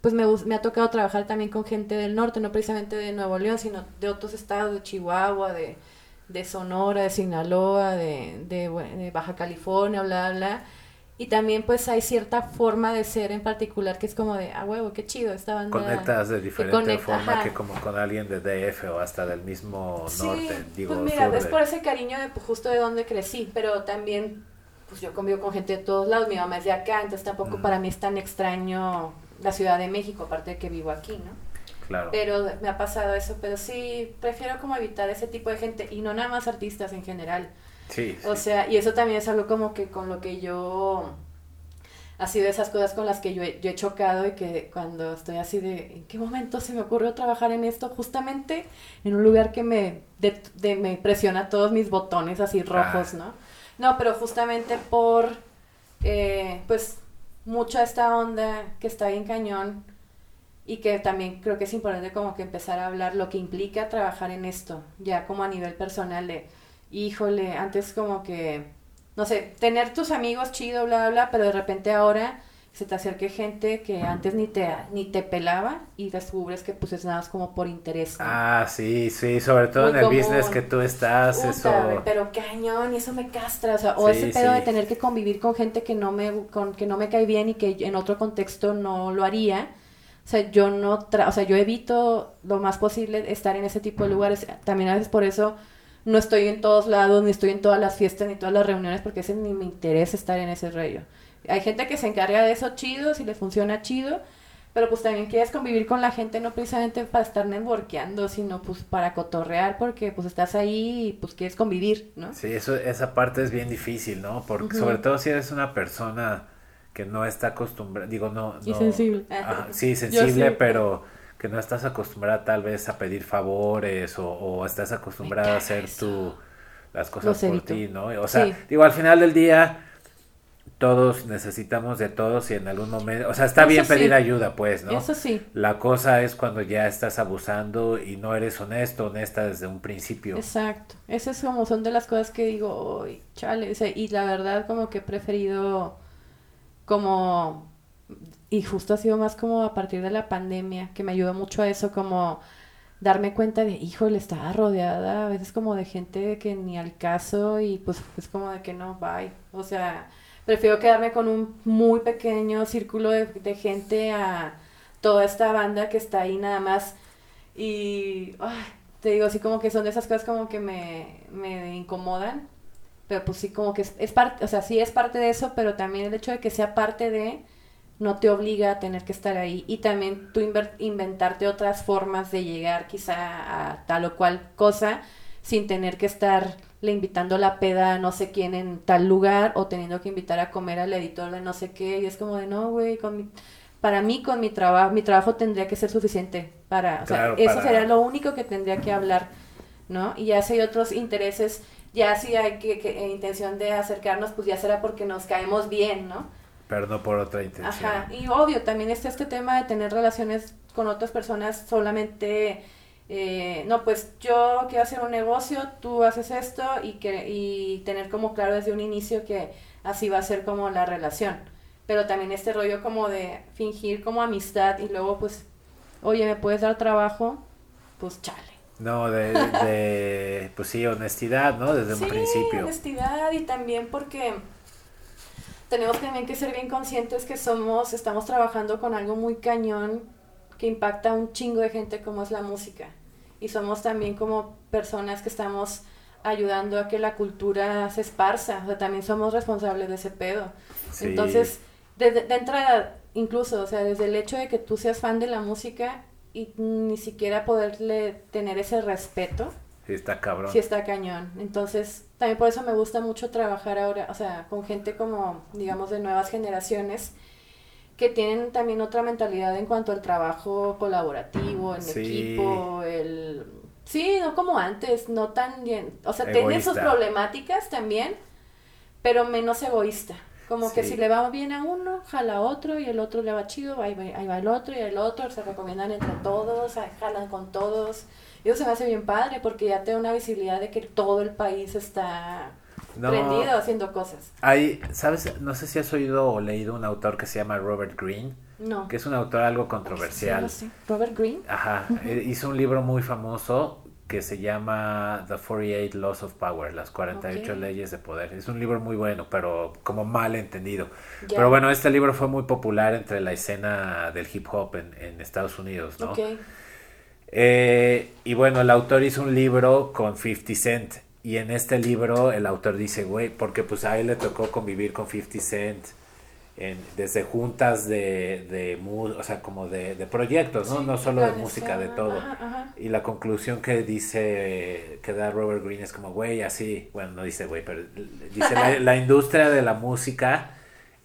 pues me, me ha tocado trabajar también con gente del norte, no precisamente de Nuevo León, sino de otros estados, de Chihuahua, de, de Sonora, de Sinaloa, de, de, Baja California, bla, bla. Y también pues hay cierta forma de ser en particular que es como de, ah, huevo, qué chido esta banda. Conectas de diferente conecta, forma ajá. que como con alguien de DF o hasta del mismo Sí, norte, digo, pues mira, sur es por ese cariño de pues, justo de donde crecí, pero también pues yo convivo con gente de todos lados, mi mamá es de acá, entonces tampoco Mm. para mí es tan extraño la Ciudad de México, aparte de que vivo aquí, ¿no? claro. Pero me ha pasado eso, pero sí, prefiero como evitar ese tipo de gente y no nada más artistas en general. Sí, O sí. sea, y eso también es algo como que con lo que yo ha sido esas cosas con las que yo he, yo he chocado y que cuando estoy así de, ¿en qué momento se me ocurrió trabajar en esto? Justamente en un lugar que me, de, de- me presiona todos mis botones así rojos, Ah. ¿no? No, pero justamente por, eh, pues, mucha esta onda que está bien cañón y que también creo que es importante como que empezar a hablar lo que implica trabajar en esto, ya como a nivel personal de, híjole, antes como que, no sé, tener tus amigos chido, bla, bla, pero de repente ahora se te acerque gente que antes ni te, ni te pelaba y descubres que pues es nada más como por interés. ¿no? Ah, sí, sí, sobre todo Muy en el común. business que tú estás, Puta, eso... pero cañón, y eso me castra, o sea, o Sí, ese pedo sí. de tener que convivir con gente que no me con que no me cae bien y que en otro contexto no lo haría. O sea, yo no, tra- o sea, yo evito lo más posible estar en ese tipo de lugares. También a veces por eso no estoy en todos lados, ni estoy en todas las fiestas, ni todas las reuniones, porque ese ni me interesa estar en ese rollo. Hay gente que se encarga de eso chido, si le funciona chido, pero pues también quieres convivir con la gente, no precisamente para estar networkeando, sino pues para cotorrear, porque pues estás ahí y pues quieres convivir, ¿no? Sí, eso, esa parte es bien difícil, ¿no? Porque sobre todo si eres una persona que no está acostumbrada, digo, no... Y no- sensible. [laughs] Ajá, sí, sensible, sí. pero que no estás acostumbrada tal vez a pedir favores o, o estás acostumbrada a hacer tu, las cosas por ti, ¿no? O sea, Sí. digo, al final del día todos necesitamos de todos y en algún momento, o sea, está Eso bien sí. pedir ayuda, pues, ¿no? Eso sí, La cosa es cuando ya estás abusando y no eres honesto, honesta desde un principio. exacto. Esas como son de las cosas que digo, "Uy, chale, o sea, y la verdad como que he preferido como, y justo ha sido más como a partir de la pandemia, que me ayudó mucho a eso, como darme cuenta de, híjole, estaba rodeada a veces como de gente que ni al caso y pues es como de que no, bye. O sea, prefiero quedarme con un muy pequeño círculo de, gente a toda esta banda que está ahí nada más y te digo así como que son de esas cosas como que me, me incomodan. Pero pues sí, como que es, es parte, o sea, sí es parte de eso, pero también el hecho de que sea parte de, no te obliga a tener que estar ahí. Y también tú inventarte otras formas de llegar quizá a tal o cual cosa, sin tener que estar le invitando la peda a no sé quién en tal lugar, o teniendo que invitar a comer al editor de no sé qué, y es como de, no, güey, con mi... Para mí, con mi trabajo, mi trabajo tendría que ser suficiente para, o sea, Claro, eso para- sería lo único que tendría que hablar, ¿no? Y ya si hay otros intereses, ya si hay que, que- eh, intención de acercarnos, pues ya será porque nos caemos bien, ¿no? Pero no por otra intención. Ajá, y obvio, también está este tema de tener relaciones con otras personas solamente, eh, no, pues yo quiero hacer un negocio, tú haces esto y, que, y tener como claro desde un inicio que así va a ser como la relación. Pero también este rollo como de fingir como amistad y luego pues, oye, ¿me puedes dar trabajo? pues chale. No, de, de, pues sí, honestidad, ¿no? Desde sí, un principio. honestidad y también porque tenemos también que ser bien conscientes que somos, estamos trabajando con algo muy cañón que impacta a un chingo de gente como es la música. Y somos también como personas que estamos ayudando a que la cultura se esparza. O sea, también somos responsables de ese pedo. Sí. Entonces, de entrada, incluso, o sea, desde el hecho de que tú seas fan de la música y ni siquiera poderle tener ese respeto, Sí, está cabrón. sí está cañón. Entonces, también por eso me gusta mucho trabajar ahora, o sea, con gente como, digamos, de nuevas generaciones que tienen también otra mentalidad en cuanto al trabajo colaborativo, en Sí. equipo, el... Sí, no como antes, no tan bien, o sea, tiene sus problemáticas también, pero menos egoísta. Como que si le va bien a uno, jala a otro y el otro le va chido, ahí va, ahí va el otro y el otro, se recomiendan entre todos, ahí jalan con todos. Y eso se me hace bien padre porque ya te da una visibilidad de que todo el país está No. prendido haciendo cosas. Hay, ¿sabes? No sé si has oído o leído un autor que se llama Robert Greene, No. que es un autor algo controversial. Sí, no. Robert Green. Ajá, eh, hizo un libro muy famoso que se llama The 48 Laws of Power, las 48 Ok. leyes de poder. Es un libro muy bueno, pero como mal entendido. Ya. Pero bueno, este libro fue muy popular entre la escena del hip hop en, en Estados Unidos, ¿no? Ok. Eh, y bueno, el autor hizo un libro con 50 Cent. Y en este libro el autor dice, güey, porque pues a él le tocó convivir con 50 Cent en- desde juntas de, de o sea, como de, de proyectos, ¿no? Sí, no solo de música, de todo. ajá, ajá. Y la conclusión que dice, que da Robert Greene es como, güey, así, bueno, no dice güey, pero dice, la, la industria de la música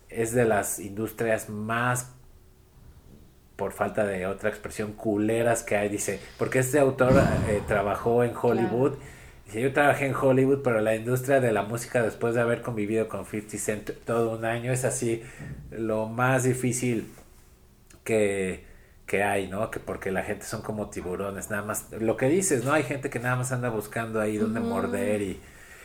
es de las industrias más por falta de otra expresión, culeras que hay, dice, porque este autor eh, trabajó en Hollywood, dice, yo trabajé en Hollywood, pero la industria de la música después de haber convivido con 50 Cent todo un año es así lo más difícil que, que hay, ¿no? Que porque la gente son como tiburones, nada más, lo que dices, ¿no? Hay gente que nada más anda buscando ahí donde morder y,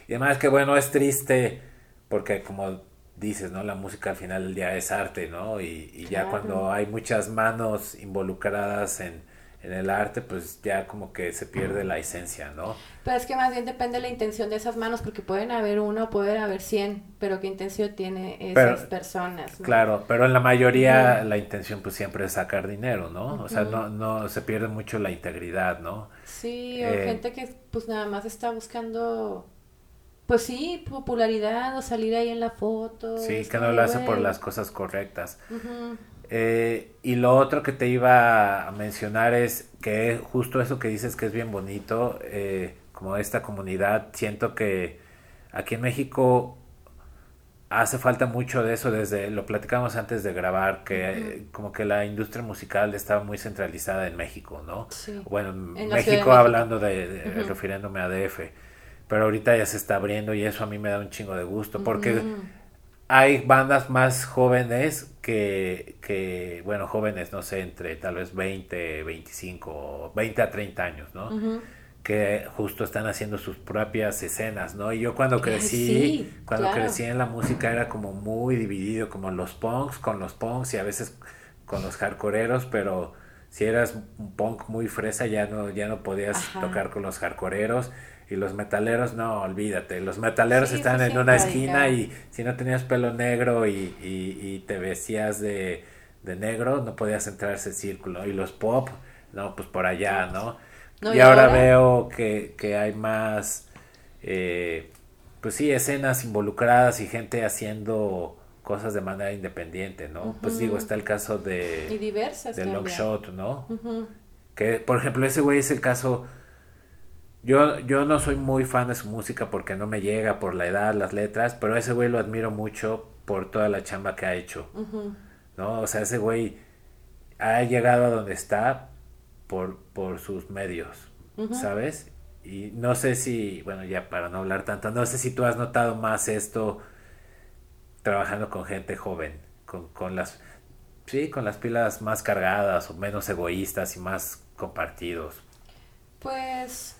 y además que bueno, es triste porque como dices, ¿no? La música al final del día es arte, ¿no? Y, y ya Claro. cuando hay muchas manos involucradas en, en el arte, pues ya como que se pierde la esencia, ¿no? Pero es que más bien depende de la intención de esas manos, porque pueden haber uno pueden haber cien, pero ¿qué intención tiene esas Pero- personas? no? Claro, pero en la mayoría la intención pues siempre es sacar dinero, ¿no? O sea, no, no se pierde mucho la integridad, ¿no? Sí, o Eh, gente que pues nada más está buscando, pues sí, popularidad o salir ahí en la foto. Sí, que no lo hace por güey. las cosas correctas. Ujú. Eh, y lo otro que te iba a mencionar es que justo eso que dices que es bien bonito, eh, como esta comunidad, siento que aquí en México hace falta mucho de eso desde, lo platicamos antes de grabar, que como que la industria musical estaba muy centralizada en México, ¿no? Sí. Bueno, en de México, hablando de, refiriéndome a DF, pero ahorita ya se está abriendo y eso a mí me da un chingo de gusto, porque. Hay bandas más jóvenes que, que, bueno, jóvenes, no sé, entre tal vez 20, 25, 20 a 30 años, ¿no? Que justo están haciendo sus propias escenas, ¿no? Y yo cuando crecí, sí, cuando claro. crecí en la música era como muy dividido, como los punks con los punks y a veces con los hardcoreeros, pero si eras un punk muy fresa ya no, ya no podías Ajá. tocar con los hardcoreeros. Y los metaleros, no, olvídate. Los metaleros Sí, están en una esquina y si no tenías pelo negro y, y, y te vestías de, de negro, no podías entrar a ese círculo. Y los pop, no, pues por allá, ¿no? No, y, y ahora, ahora- veo que, que hay más, eh, pues sí, escenas involucradas y gente haciendo cosas de manera independiente, ¿no? Pues digo, está el caso Y de, diversas de. Longshot, ¿no? Que, por ejemplo, ese güey es el caso. Yo, yo no soy muy fan de su música porque no me llega por la edad, las letras, pero ese güey lo admiro mucho por toda la chamba que ha hecho. ¿no? O sea, ese güey ha llegado a donde está por, por sus medios. ¿sabes? Y no sé si, bueno, ya para no hablar tanto, no sé si tú has notado más esto trabajando con gente joven, con, con las, sí, con las pilas más cargadas o menos egoístas y más compartidos. Pues,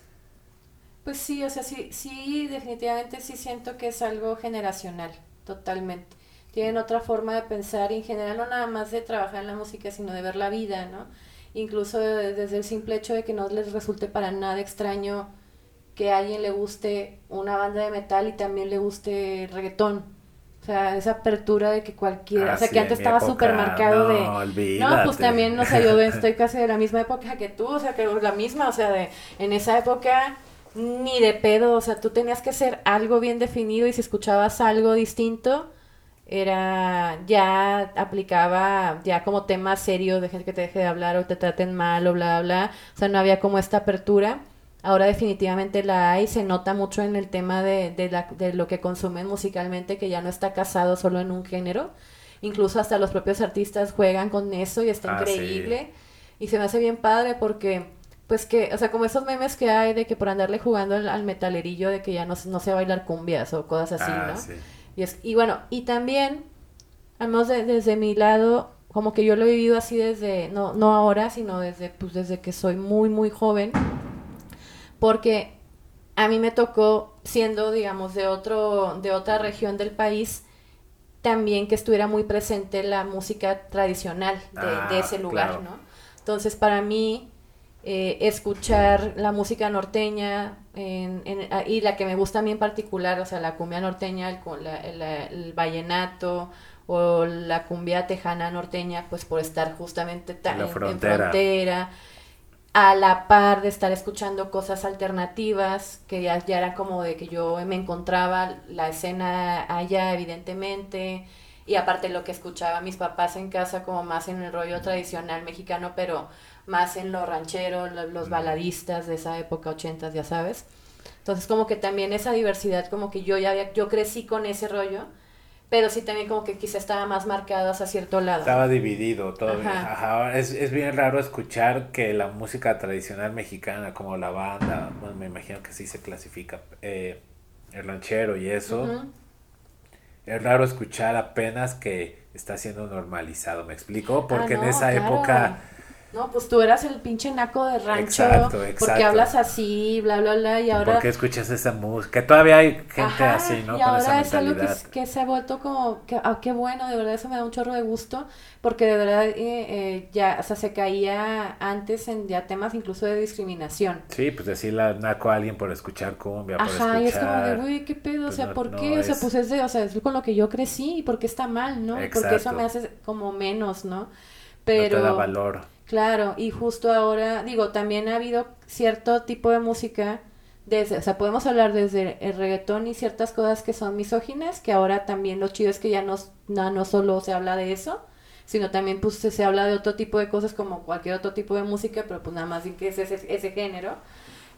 pues sí, o sea, sí, sí, definitivamente sí siento que es algo generacional, totalmente. Tienen otra forma de pensar y en general no nada más de trabajar en la música, sino de ver la vida, ¿no? incluso desde el simple hecho de que no les resulte para nada extraño que a alguien le guste una banda de metal y también le guste reggaetón. O sea, esa apertura de que cualquiera, Ah, o sea, sí, que antes estaba súper marcado no, de... No, pues también, o sea, yo [laughs] estoy casi de la misma época que tú, o sea, que la misma, o sea, de en esa época ni de pedo, o sea, tú tenías que ser algo bien definido y si escuchabas algo distinto, era, ya aplicaba ya como tema serio de gente que te deje de hablar o te traten mal o bla, bla, bla, o sea, no había como esta apertura. Ahora definitivamente la hay, se nota mucho en el tema de, de, la, de lo que consumen musicalmente, que ya no está casado solo en un género. Incluso hasta los propios artistas juegan con eso y está Ah, sí. increíble. Y se me hace bien padre porque, pues que, o sea, como esos memes que hay de que por andarle jugando al, al metalerillo, de que ya no, se- no sé bailar cumbias o cosas así, Ah, ¿no? sí. Y, es, y bueno, y también, al menos de- desde mi lado, como que yo lo he vivido así desde, no, no ahora, sino desde, pues desde que soy muy, muy joven, porque a mí me tocó, siendo, digamos, de, otro, de otra región del país, también que estuviera muy presente la música tradicional de, de Ah, ese lugar, claro. ¿no? Entonces, para mí, eh, escuchar la música norteña en- en- ah, y la que me gusta a mí en particular, o sea, la cumbia norteña, el, la- el- el vallenato o la cumbia tejana norteña, pues por estar justamente ta- En la en- en frontera. frontera, a la par de estar escuchando cosas alternativas, que ya, ya era como de que yo me encontraba la escena allá, evidentemente, y aparte lo que escuchaba mis papás en casa, como más en el rollo tradicional mexicano, pero más en lo ranchero, lo- los baladistas de esa época, ochentas, ya sabes. Entonces como que también esa diversidad, como que yo ya había- yo crecí con ese rollo, pero sí también como que quizá estaba más marcado hacia cierto lado. Estaba dividido todo. Ajá. Ajá. Es, es bien raro escuchar que la música tradicional mexicana, como la banda, bueno, me imagino que sí se clasifica, eh, el ranchero y eso, Ujú. es raro escuchar apenas que está siendo normalizado, ¿me explico? Porque Ah, en no, esa claro. época... No, pues tú eras el pinche naco de rancho. Exacto, Porque exacto. hablas así, bla, bla, bla, y ahora... ¿Por qué escuchas esa música? Todavía hay gente Ajá, así, ¿no? Y Con ahora esa es algo que, que se ha vuelto como, que, ah, qué bueno, de verdad eso me da un chorro de gusto, porque de verdad eh, eh, ya, o sea, se caía antes en ya temas incluso de discriminación. Sí, pues decirle naco a alguien por escuchar cumbia, por Ajá, y es como de, escuchar... güey, qué pedo, o pues sea, no- ¿por no qué? O sea, es- pues es de, o sea, es con lo que yo crecí, y por qué está mal, ¿no? Porque eso me hace como menos, ¿no? No Pero... te da valor. Claro, y justo ahora, digo, también ha habido cierto tipo de música, desde, o sea, podemos hablar desde el reggaetón y ciertas cosas que son misóginas, que ahora también lo chido es que ya no, no, solo se habla de eso, sino también pues se, se habla de otro tipo de cosas como cualquier otro tipo de música, pero pues nada más que es ese, ese género.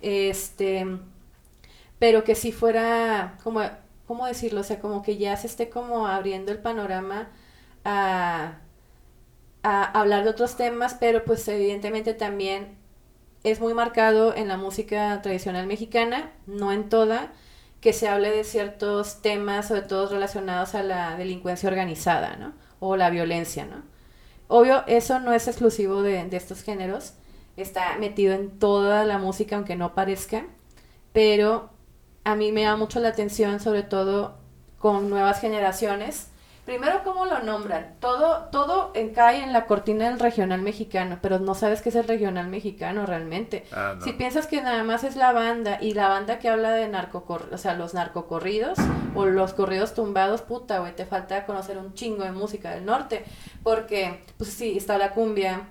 Este, pero que si fuera, como, ¿cómo decirlo? O sea, como que ya se esté como abriendo el panorama a a hablar de otros temas, pero pues evidentemente también es muy marcado en la música tradicional mexicana, no en toda, que se hable de ciertos temas, sobre todo relacionados a la delincuencia organizada, ¿no? O la violencia, ¿no? Obvio, eso no es exclusivo de, de estos géneros, está metido en toda la música, aunque no parezca, pero a mí me llama mucho la atención, sobre todo con nuevas generaciones. Primero, ¿cómo lo nombran? Todo, todo en- cae en la cortina del regional mexicano, pero no sabes qué es el regional mexicano realmente. Ah, no. Si piensas que nada más es la banda y la banda que habla de narcocor o sea, los narcocorridos o los corridos tumbados, puta, güey, te falta conocer un chingo de música del norte, porque, pues sí, está la cumbia,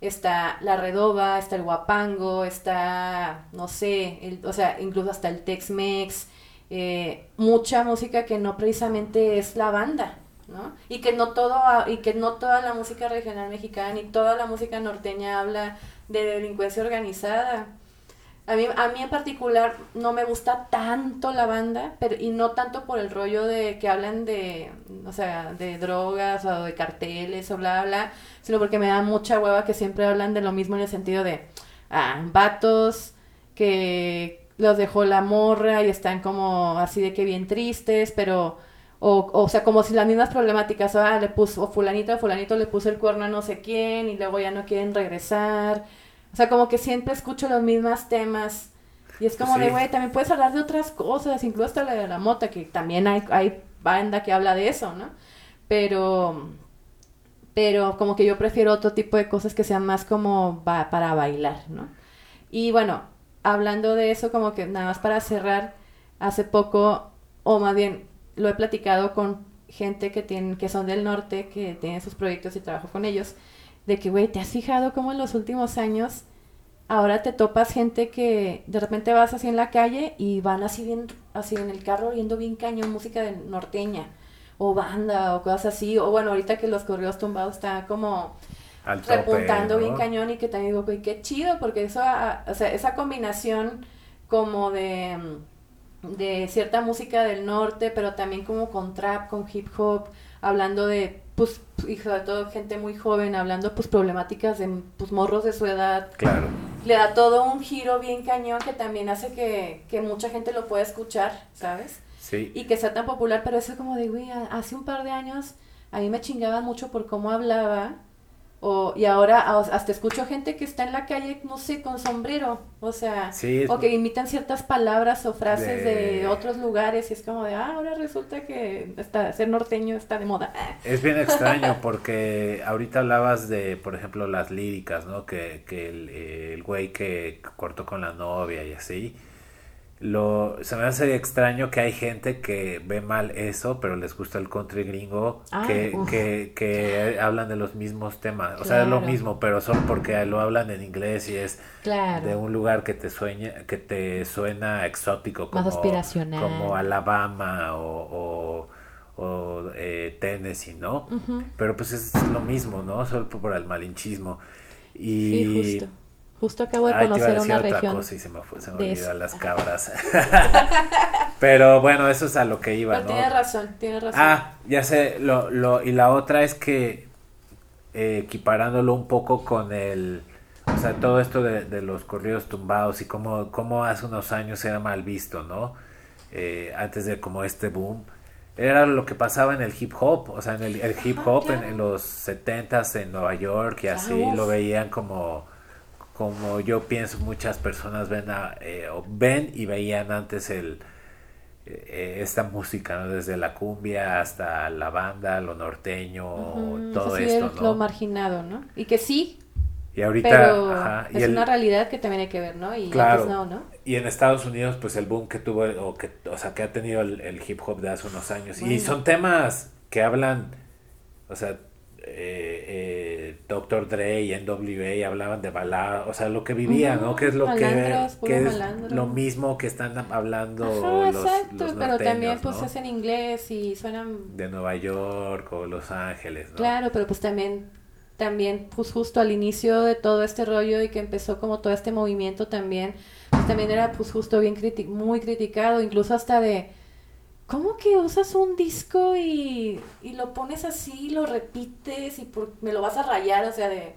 está la redoba, está el guapango, está, no sé, el- o sea, incluso hasta el Tex-Mex, eh, mucha música que no precisamente es la banda, ¿no? Y que no todo y que no toda la música regional mexicana ni toda la música norteña habla de delincuencia organizada. A mí, a mí en particular no me gusta tanto la banda, pero y no tanto por el rollo de que hablan de, o sea, de drogas o de carteles o bla, bla, sino porque me da mucha hueva que siempre hablan de lo mismo en el sentido de, ah, vatos que los dejó la morra y están como así de que bien tristes, pero, o, o sea, como si las mismas problemáticas, ah, le puso, o fulanito o fulanito le puso el cuerno a no sé quién y luego ya no quieren regresar. O sea, como que siempre escucho los mismos temas. Y es como Pues de, güey, también puedes hablar de otras cosas, incluso hasta la de la mota, que también hay, hay banda que habla de eso, ¿no? Pero, pero como que yo prefiero otro tipo de cosas que sean más como ba- para bailar, ¿no? Y bueno, hablando de eso, como que nada más para cerrar, hace poco, o más bien lo he platicado con gente que tienen, que son del norte, que tienen sus proyectos y trabajo con ellos, de que, güey, ¿te has fijado cómo en los últimos años ahora te topas gente que de repente vas así en la calle y van así bien, así en el carro oyendo bien cañón música de norteña, o banda, o cosas así, o bueno, ahorita que los correos tumbados están como Al tope, repuntando ¿no? bien cañón y que también digo, güey, qué chido, porque eso, ah, o sea, esa combinación como de, mm, de cierta música del norte, pero también como con trap, con hip hop, hablando de, pues, y sobre todo gente muy joven, hablando, pues, problemáticas de, pues, morros de su edad, Claro. le da todo un giro bien cañón que también hace que, que mucha gente lo pueda escuchar, ¿sabes? Sí. y que sea tan popular, pero eso como de, güey, hace un par de años a mí me chingaban mucho por cómo hablaba, o, y ahora hasta escucho gente que está en la calle, no sé, con sombrero, o sea, Sí, o que imitan ciertas palabras o frases de... De- otros lugares, y es como de, ah, ahora resulta que está, ser norteño está de moda. [laughs] Es bien extraño porque ahorita hablabas de, por ejemplo, las líricas, ¿no? Que, que el, el güey que cortó con la novia y así. Lo, se me hace extraño que hay gente que ve mal eso, pero les gusta el country gringo, Ah, que, que, que hablan de los mismos temas. O sea, es lo mismo, pero son porque lo hablan en inglés y es Claro. de un lugar que te sueña, que te suena exótico, como, como Alabama o, o, o, eh, Tennessee, ¿no? Pero pues es lo mismo, ¿no? Solo por el malinchismo. Y Sí, justo. Justo acabo de Ay, te iba a conocer una región. cosa y se me fue, se me de olvidó eso. las cabras. [laughs] Pero bueno, eso es a lo que iba, Pero ¿no? tienes razón, tienes razón. Ah, ya sé, lo, lo, y la otra es que eh, equiparándolo un poco con el, o sea, todo esto de, de los corridos tumbados y cómo, cómo hace unos años era mal visto, ¿no? Eh, antes de como este boom, era lo que pasaba en el hip hop, o sea, en el, el hip Ah, hop en, claro. en los setentas en Nueva York y así Claro. lo veían como, como yo pienso muchas personas ven, a- eh, ven y veían antes el eh, esta música, ¿no? Desde la cumbia hasta la banda, lo norteño, todo esto, ¿no? Lo marginado, ¿no? Y que sí, Y ahorita, pero ajá, y es el- una realidad que también hay que ver, ¿no? Y Claro. antes no, ¿no? y en Estados Unidos, pues el boom que tuvo, o que, o sea, que ha tenido el, el hip hop de hace unos años. Y son temas que hablan, o sea, eh, eh, Dr. Dre y NWA hablaban de balada, o sea, lo que vivían, ¿no? Que es lo que, es lo mismo que están hablando Ajá, los, exacto, los pero también pues ¿no? es en inglés y suenan De Nueva York o Los Ángeles, ¿no? Claro, pero pues también, también, pues justo al inicio de todo este rollo y que empezó como todo este movimiento también, pues también era pues justo bien criti- muy criticado, incluso hasta de, ¿cómo que usas un disco y, y lo pones así, lo repites y por- me lo vas a rayar? O sea, de,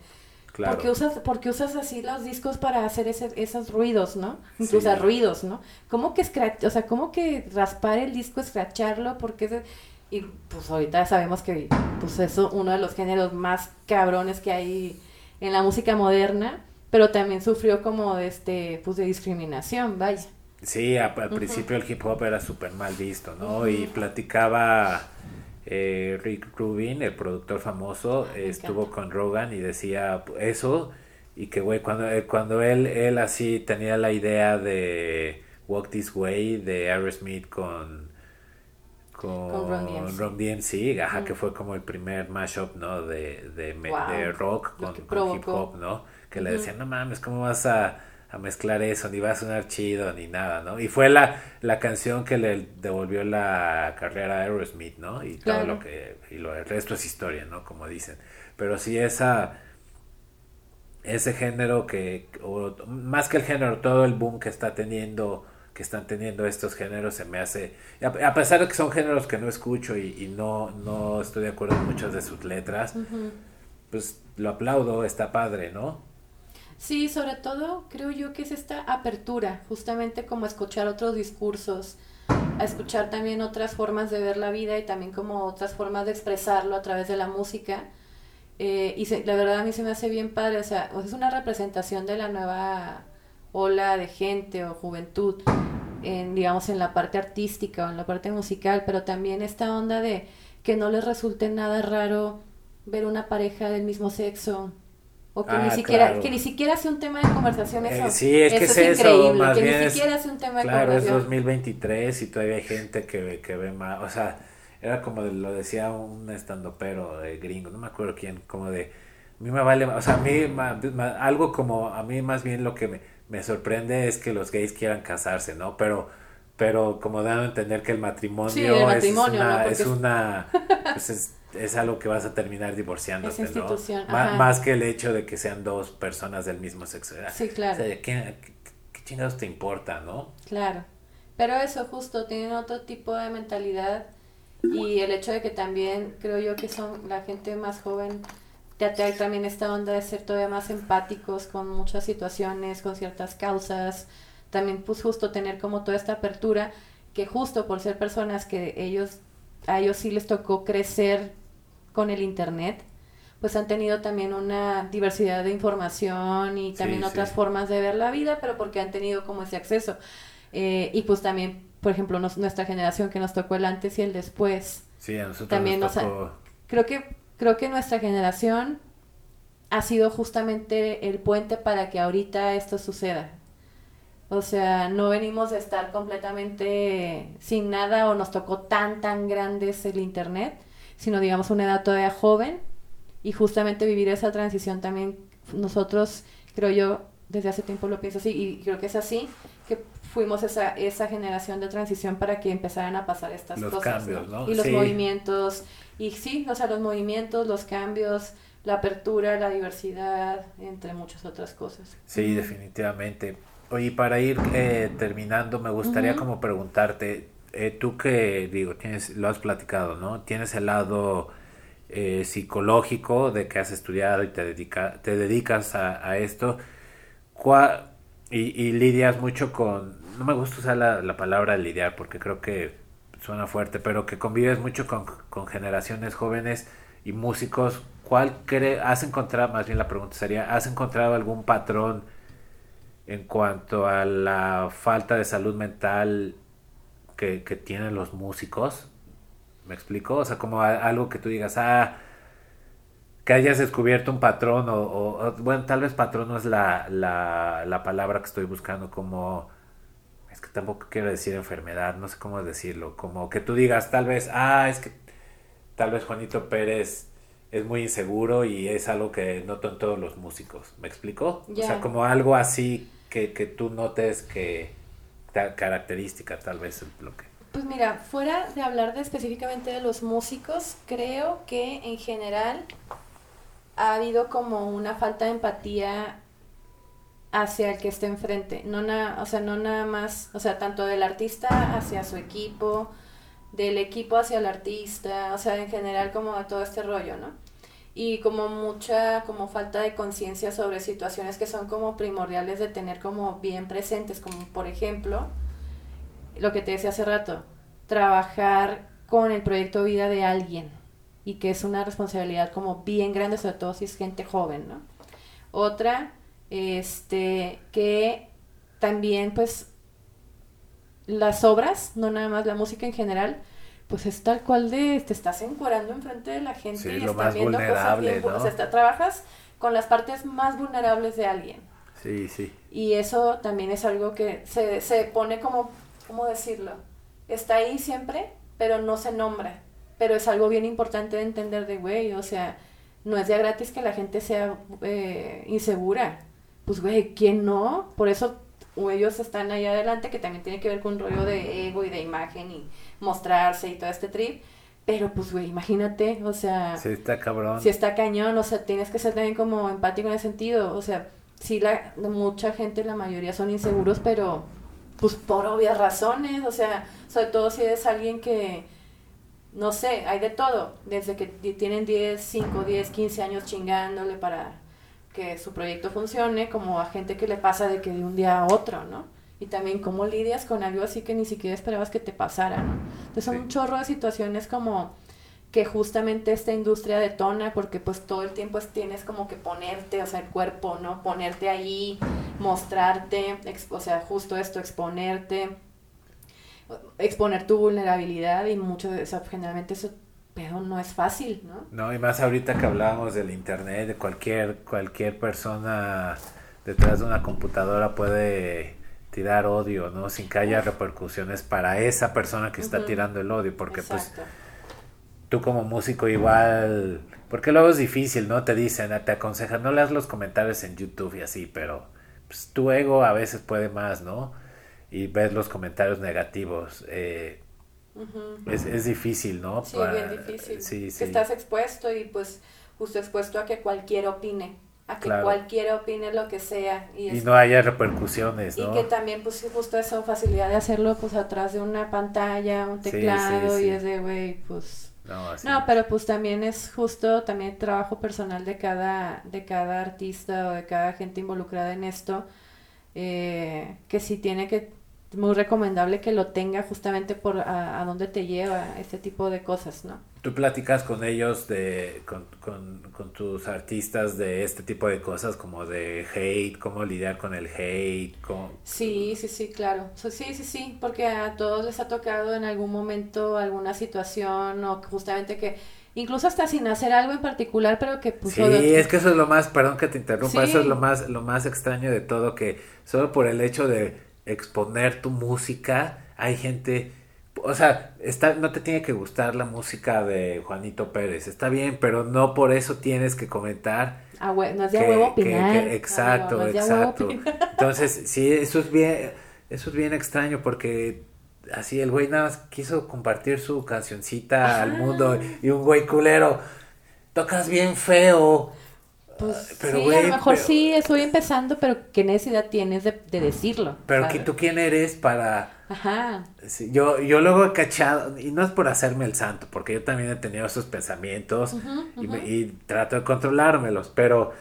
Claro. ¿por qué usas, por qué usas así los discos para hacer ese, esos ruidos, no? Incluso Sí. ruidos, ¿no? ¿Cómo que scratch, o sea, cómo que raspar el disco, escracharlo? Porque ese- y pues ahorita sabemos que pues eso uno de los géneros más cabrones que hay en la música moderna, pero también sufrió como de este pues de discriminación, vaya. Sí, a- al principio el hip hop era súper mal visto, ¿no? Y platicaba eh, Rick Rubin, el productor famoso, Ah, estuvo encanta. con Rogan y decía eso y que, güey, cuando, eh, cuando él, él así tenía la idea de Walk This Way de Aerosmith con... Con, Con Run DMC. Ajá, que fue como el primer mashup, ¿no? De, de, Wow. de rock con, con hip hop, ¿no? Que le decían, no mames, ¿cómo vas a, a mezclar eso? Ni va a sonar chido, ni nada, ¿no? Y fue la, la canción que le devolvió la carrera a Aerosmith, ¿no? Y todo lo que, y lo, el resto es historia, ¿no? Como dicen. Pero sí esa, ese género que, o más que el género, todo el boom que está teniendo, que están teniendo estos géneros se me hace, a, a pesar de que son géneros que no escucho y, y no, no estoy de acuerdo en muchas de sus letras, pues lo aplaudo, está padre, ¿no? Sí, sobre todo creo yo que es esta apertura, justamente como escuchar otros discursos, a escuchar también otras formas de ver la vida y también como otras formas de expresarlo a través de la música. Eh, y se- la verdad a mí se me hace bien padre, o sea, es una representación de la nueva ola de gente o juventud, en, digamos, en la parte artística o en la parte musical, pero también esta onda de que no les resulte nada raro ver una pareja del mismo sexo o que ni Ah, siquiera claro. que ni siquiera sea un tema de conversación Eh, eso, sí, es que eso es eso, increíble más que bien ni es- siquiera sea un tema de Claro, es conversación 2023 y todavía hay gente que, ve- que ve más, o sea, era como de- lo decía un estandopero de gringo, no me acuerdo quién, como de, a mí me vale, o sea, a mí ma- ma- algo como, a mí más bien lo que me, me sorprende es que los gays quieran casarse, ¿no? Pero, pero como dando a entender que el matrimonio, Sí, el es- matrimonio, es, ¿no? una, es es- una, [laughs] pues es, es algo que vas a terminar divorciándote, ¿no? Ajá. más que el hecho de que sean dos personas del mismo sexo. Sí, claro. O sea, ¿qué, qué, qué chingados te importa, no? Claro, pero eso justo, tienen otro tipo de mentalidad y el hecho de que también creo yo que son la gente más joven te atrae también esta onda de ser todavía más empáticos con muchas situaciones, con ciertas causas, también pues justo tener como toda esta apertura que justo por ser personas que ellos, a ellos sí les tocó crecer con el internet, pues han tenido también una diversidad de información y también Sí, otras sí. formas de ver la vida, pero porque han tenido como ese acceso. Eh, y pues también, por ejemplo, nos- nuestra generación que nos tocó el antes y el después. Sí, a nosotros También, nos tocó... Creo que, creo que nuestra generación ha sido justamente el puente para que ahorita esto suceda. O sea, no venimos de estar completamente sin nada o nos tocó tan, tan grandes el Internet, sino digamos una edad todavía joven y justamente vivir esa transición también nosotros, creo yo, desde hace tiempo lo pienso así y creo que es así, que fuimos esa, esa generación de transición para que empezaran a pasar estas Los cosas. cambios, ¿no? Y los Sí. movimientos, y sí, o sea, los movimientos, los cambios, la apertura, la diversidad, entre muchas otras cosas. Sí, definitivamente. Oye, para ir eh, terminando, me gustaría como preguntarte, eh, tú que, digo, tienes, lo has platicado, ¿no? Tienes el lado eh, psicológico de que has estudiado y te, dedica, te dedicas a, esto. ¿Cuál- y, lidias mucho con, no me gusta usar la, la palabra lidiar porque creo que suena fuerte, pero que convives mucho con, con generaciones jóvenes y músicos. ¿Cuál cree, has encontrado, más bien la pregunta sería, ¿has encontrado algún patrón en cuanto a la falta de salud mental que, que tienen los músicos? ¿Me explico? O sea, como a- algo que tú digas, ah, que hayas descubierto un patrón o, o- o- bueno, tal vez patrón no es la, la, la palabra que estoy buscando, como, es que tampoco quiero decir enfermedad, no sé cómo decirlo, como que tú digas, tal vez, ah, es que tal vez Juanito Pérez es muy inseguro y es algo que noto en todos los músicos, ¿me explico? O sea, como algo así que, que tú notes que, ta- característica tal vez es lo que... Pues mira, fuera de hablar de específicamente de los músicos, creo que en general ha habido como una falta de empatía hacia el que esté enfrente. No na- o sea, no nada más, o sea, tanto del artista hacia su equipo, del equipo hacia el artista, o sea, en general como todo este rollo, ¿no? Y como mucha, como falta de conciencia sobre situaciones que son como primordiales de tener como bien presentes, como por ejemplo, lo que te decía hace rato, trabajar con el proyecto vida de alguien y que es una responsabilidad como bien grande, sobre todo si es gente joven, ¿no? Otra, este, que también pues las obras, no nada más la música en general, pues es tal cual de te estás encuadrando enfrente de la gente Sí, y lo están más viendo cosas bien, ¿no? o sea, está- trabajas con las partes más vulnerables de alguien. Sí, sí. Y eso también es algo que se, se pone como, ¿cómo decirlo? Está ahí siempre, pero no se nombra. Pero es algo bien importante de entender de, güey, o sea, no es ya gratis que la gente sea eh, insegura. Pues, güey, ¿quién no? Por eso o ellos están ahí adelante, que también tiene que ver con un rollo de ego y de imagen y mostrarse y todo este trip. Pero, pues, güey, imagínate, o sea... Sí, está cabrón. Si está cañón, o sea, tienes que ser también como empático en ese sentido. O sea, sí, la, mucha gente, la mayoría son inseguros, pero pues por obvias razones. O sea, sobre todo si eres alguien que, no sé, hay de todo. Desde que ti- tienen 10, 5, 10, 15 años chingándole para que su proyecto funcione, como a gente que le pasa de que de un día a otro, ¿no? Y también cómo lidias con algo así que ni siquiera esperabas que te pasara, ¿no? Entonces son Sí. un chorro de situaciones como que justamente esta industria detona porque pues todo el tiempo es- tienes como que ponerte, o sea, el cuerpo, ¿no? Ponerte ahí, mostrarte, o sea, justo esto, exponerte, exponer tu vulnerabilidad y mucho de eso, generalmente eso no es fácil, ¿no? No, y más ahorita que hablábamos del internet, de cualquier, cualquier persona detrás de una computadora puede tirar odio, ¿no? Sin que haya repercusiones para esa persona que está tirando el odio, porque pues tú como músico igual, porque luego es difícil, ¿no? Te dicen, te aconsejan, no leas los comentarios en YouTube y así, pero pues, tu ego a veces puede más, ¿no? Y ves los comentarios negativos. Eh, es, es, difícil, ¿no? Sí, bien difícil. Sí, sí. estás expuesto y pues justo expuesto a que cualquiera opine a que cualquiera opine lo que sea. Y, no haya repercusiones, ¿no? Y que también, pues, justo eso, facilidad de hacerlo, pues, atrás de una pantalla, un teclado, y es de, güey, pues... No, no, pero pues también es justo también trabajo personal de cada, de cada artista o de cada gente involucrada en esto, eh, que sí tiene que muy recomendable que lo tenga justamente por a, a dónde te lleva este tipo de cosas, ¿no? Tú platicas con ellos, de, con, con, con, tus artistas de este tipo de cosas, como de hate, cómo lidiar con el hate. Sí, sí, sí, claro. Sí, sí, sí, porque a todos les ha tocado en algún momento alguna situación o justamente que incluso hasta sin hacer algo en particular, pero que pues... Sí, es que eso es lo más, perdón que te interrumpa, eso es lo más, lo más extraño de todo, que solo por el hecho de exponer tu música, hay gente, o sea, está, no te tiene que gustar la música de Juanito Pérez, está bien, pero no por eso tienes que comentar. Ah, no es de huevo opinar. exacto, exacto. [laughs] Entonces, sí, eso es bien, eso es bien extraño porque así el güey nada más quiso compartir su cancioncita al mundo y un güey culero, tocas bien feo. Pues pero, sí, a lo mejor sí, estoy empezando, pero ¿qué necesidad tienes de, decirlo? Pero que tú quién eres para... Ajá. yo, yo luego he cachado, y no es por hacerme el santo, porque yo también he tenido esos pensamientos Y, y, trato de controlármelos, pero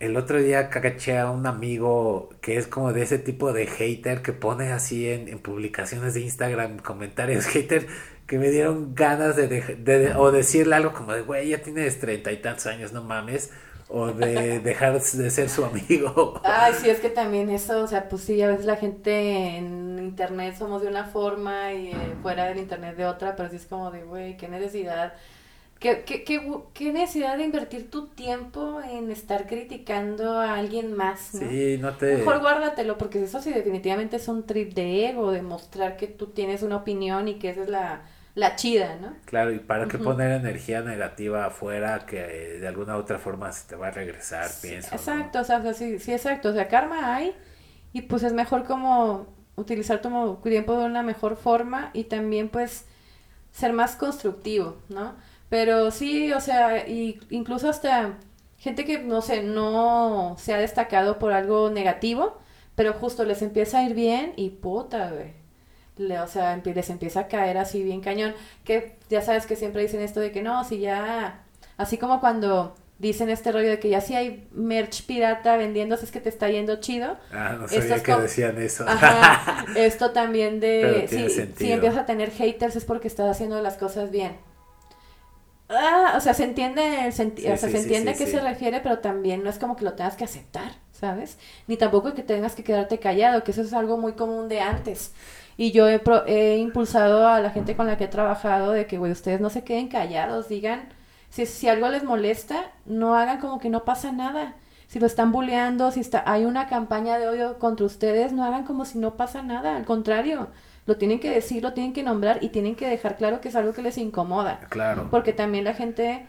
el otro día caché a un amigo que es como de ese tipo de hater que pone así en, en publicaciones de Instagram, comentarios [laughs] hater, que me dieron ganas de, de, o decirle algo como de, güey, ya tienes treinta y tantos años, no mames o de dejar de ser su amigo. Ay, sí, es que también eso, o sea, pues sí, a veces la gente en internet somos de una forma y eh, fuera del internet de otra, pero sí es como de, güey, qué necesidad. ¿Qué, qué, qué, necesidad de invertir tu tiempo en estar criticando a alguien más? ¿no? Sí, no te... Mejor guárdatelo, porque eso sí definitivamente es un trip de ego, de mostrar que tú tienes una opinión y que esa es la la chida, ¿no? Claro, y para qué poner energía negativa afuera que eh, de alguna u otra forma se te va a regresar, pienso. Exacto, o sea, sí, sí, exacto, o sea, karma hay y pues es mejor como utilizar tu tiempo de una mejor forma y también pues ser más constructivo, ¿no? Pero sí, o sea, y incluso hasta gente que, no sé, no se ha destacado por algo negativo, pero justo les empieza a ir bien y puta, güey le, o sea, les empieza a caer así bien cañón. Que ya sabes que siempre dicen esto de que no, si ya, así como cuando dicen este rollo de que ya si hay merch pirata vendiéndose es que te está yendo chido. Ah, no sabía que decían eso. [laughs] esto también de, si, si empiezas a tener haters es porque estás haciendo las cosas bien. Ah, o sea, se entiende, se entiende a qué se refiere, pero también no es como que lo tengas que aceptar, ¿sabes? Ni tampoco que tengas que quedarte callado, que eso es algo muy común de antes. Y yo he, he impulsado a la gente con la que he trabajado de que, güey, ustedes no se queden callados, digan, si, si algo les molesta, no hagan como que no pasa nada. Si lo están bulleando, si está, hay una campaña de odio contra ustedes, no hagan como si no pasa nada. Al contrario, lo tienen que decir, lo tienen que nombrar y tienen que dejar claro que es algo que les incomoda. Claro. Porque también la gente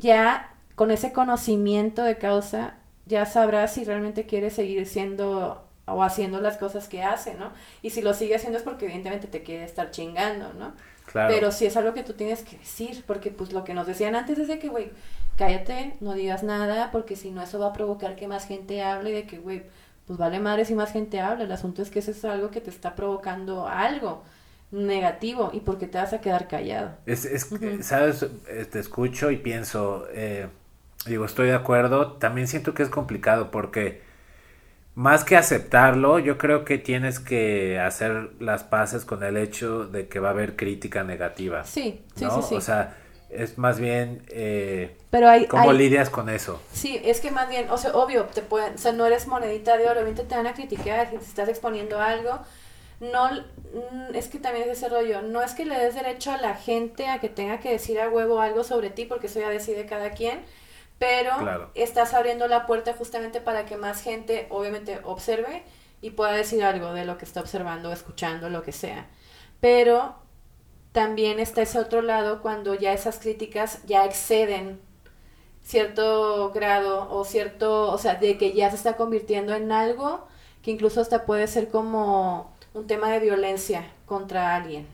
ya con ese conocimiento de causa ya sabrá si realmente quiere seguir siendo o haciendo las cosas que hace, ¿no? Y si lo sigue haciendo es porque evidentemente te quiere estar chingando, ¿no? Claro. Pero si es algo que tú tienes que decir, porque pues lo que nos decían antes es de que, güey, cállate, no digas nada, porque si no eso va a provocar que más gente hable, de que, güey, pues vale madre si más gente habla, el asunto es que eso es algo que te está provocando algo negativo y porque te vas a quedar callado. Es, es sabes, eh, te escucho y pienso, eh, digo, estoy de acuerdo, también siento que es complicado porque más que aceptarlo, yo creo que tienes que hacer las paces con el hecho de que va a haber crítica negativa. Sí, sí, sí, O sea, es más bien eh, Pero hay, cómo lidias con eso. Sí, es que más bien, o sea, obvio, te pueden, o sea, no eres monedita de oro, obviamente te van a criticar si te estás exponiendo algo, no, mm, es que también es ese rollo, no es que le des derecho a la gente a que tenga que decir a huevo algo sobre ti, porque eso ya decide cada quien, pero estás abriendo la puerta justamente para que más gente obviamente observe y pueda decir algo de lo que está observando, escuchando, lo que sea. Pero también está ese otro lado cuando ya esas críticas ya exceden cierto grado o cierto, o sea, de que ya se está convirtiendo en algo que incluso hasta puede ser como un tema de violencia contra alguien.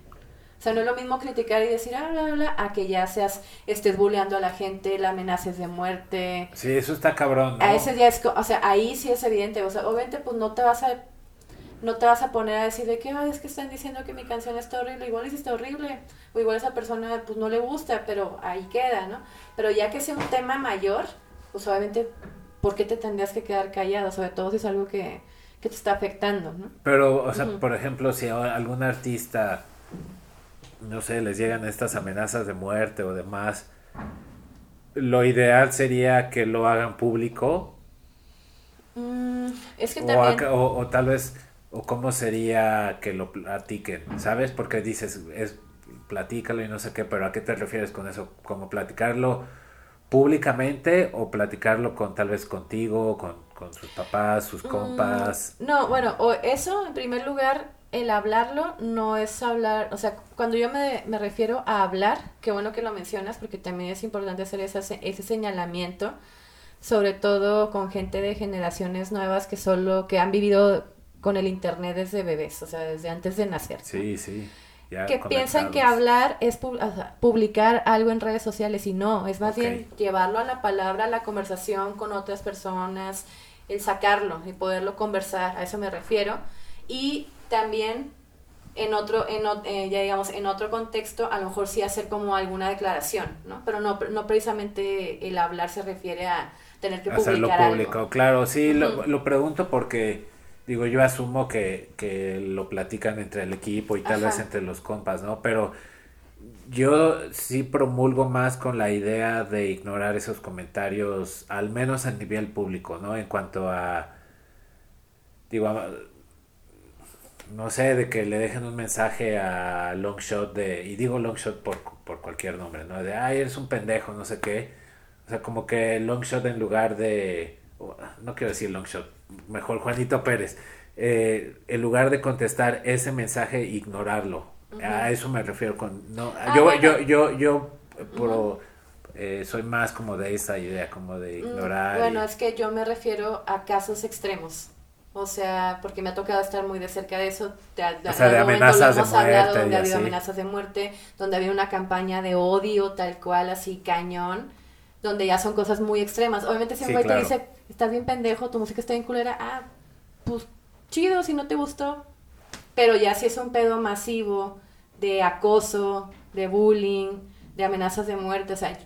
O sea, no es lo mismo criticar y decir, ah, bla, bla, a que ya seas, estés bulleando a la gente, la amenaces de muerte. Sí, eso está cabrón. A ese día es, o sea, ahí sí es evidente. O sea, obviamente, pues no te vas a no te vas a poner a decir de que, ay, es que están diciendo que mi canción está horrible, igual es está horrible, o igual a esa persona pues no le gusta, pero ahí queda, ¿no? Pero ya que sea un tema mayor, pues obviamente, ¿por qué te tendrías que quedar callado? Sobre todo si es algo que, te está afectando, ¿no? Pero, o sea, por ejemplo, si algún artista, no sé, les llegan estas amenazas de muerte o demás, lo ideal sería que lo hagan público. Mm, es que también... o, tal vez o cómo sería que lo platiquen, ¿sabes? Porque dices, es platícalo y no sé qué, pero ¿a qué te refieres con eso? ¿Como platicarlo públicamente o platicarlo con tal vez contigo, con, con sus papás, sus mm, compas? no, bueno, o eso en primer lugar, el hablarlo no es hablar, o sea, cuando yo me, me refiero a hablar, qué bueno que lo mencionas porque también es importante hacer ese, ese señalamiento, sobre todo con gente de generaciones nuevas que solo, que han vivido con el internet desde bebés, o sea, desde antes de nacer. Sí, sí. que piensan que hablar es publicar algo en redes sociales y no, es más bien llevarlo a la palabra, a la conversación con otras personas, el sacarlo y poderlo conversar, a eso me refiero. Y también en otro, en, eh, ya digamos, en otro contexto, a lo mejor sí hacer como alguna declaración, ¿no? Pero no, no precisamente el hablar se refiere a tener que publicar Hacerlo público, claro, sí, lo, lo pregunto porque digo, yo asumo que, que lo platican entre el equipo y tal vez entre los compas, ¿no? Pero yo sí promulgo más con la idea de ignorar esos comentarios, al menos a nivel público, ¿no? En cuanto a, digo, no sé, de que le dejen un mensaje a Longshot de, y digo Longshot por, por cualquier nombre, ¿no? De, ay, eres un pendejo, no sé qué. O sea, como que Longshot en lugar de, no quiero decir Longshot, mejor Juanito Pérez, eh, en lugar de contestar ese mensaje, ignorarlo. A eso me refiero con... No, ah, yo, yo, yo, yo, eh, soy más como de esa idea, como de mm, ignorar. Bueno, es que yo me refiero a casos extremos. O sea, porque me ha tocado estar muy de cerca de eso. De, o sea, de amenazas de muerte. donde ha habido amenazas de muerte, donde había una campaña de odio tal cual, así cañón, donde ya son cosas muy extremas. Obviamente si un güey te dice, estás bien pendejo, tu música está bien culera, ah, pues chido, si no te gustó. Pero ya si es un pedo masivo de acoso, de bullying, de amenazas de muerte, o sea,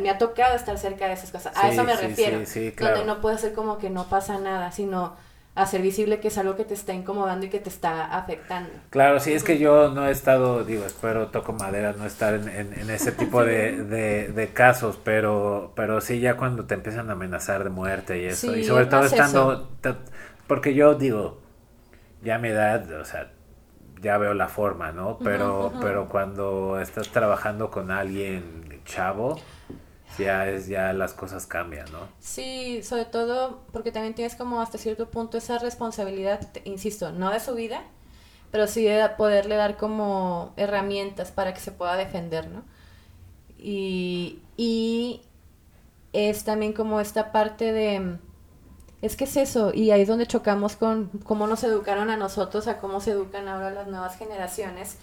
me ha tocado estar cerca de esas cosas. A eso me refiero. Donde no puede ser como que no pasa nada, sino hacer visible que es algo que te está incomodando y que te está afectando. Claro, sí, es que yo no he estado, digo, espero, toco madera, no estar en, en, ese tipo de, de, casos, pero, pero sí ya cuando te empiezan a amenazar de muerte y eso, y sobre todo estando, porque yo digo, ya mi edad, o sea, ya veo la forma, ¿no? Pero, pero cuando estás trabajando con alguien chavo, ya es ya las cosas cambian, ¿no? Sí, sobre todo porque también tienes como hasta cierto punto esa responsabilidad, insisto, no de su vida, pero sí de poderle dar como herramientas para que se pueda defender, ¿no? Y, y es también como esta parte de... Es que es eso, y ahí es donde chocamos con cómo nos educaron a nosotros, a cómo se educan ahora las nuevas generaciones,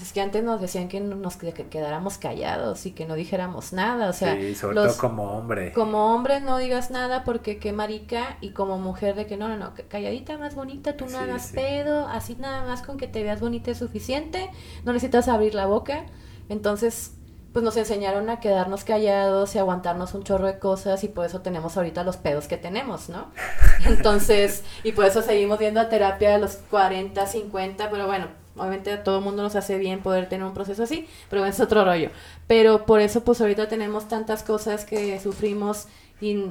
pues es que antes nos decían que nos quedáramos callados y que no dijéramos nada, o sea, sí, sobre todo como hombre. Como hombre no digas nada porque qué marica y como mujer de que no, no, no, calladita más bonita, tú no hagas pedo, así nada más con que te veas bonita es suficiente, no necesitas abrir la boca. Entonces, pues nos enseñaron a quedarnos callados y aguantarnos un chorro de cosas y por eso tenemos ahorita los pedos que tenemos, ¿no? [laughs] Entonces, y por eso seguimos viendo a terapia a los 40, 50, pero bueno, obviamente a todo el mundo nos hace bien poder tener un proceso así, pero es otro rollo. Pero por eso pues ahorita tenemos tantas cosas que sufrimos y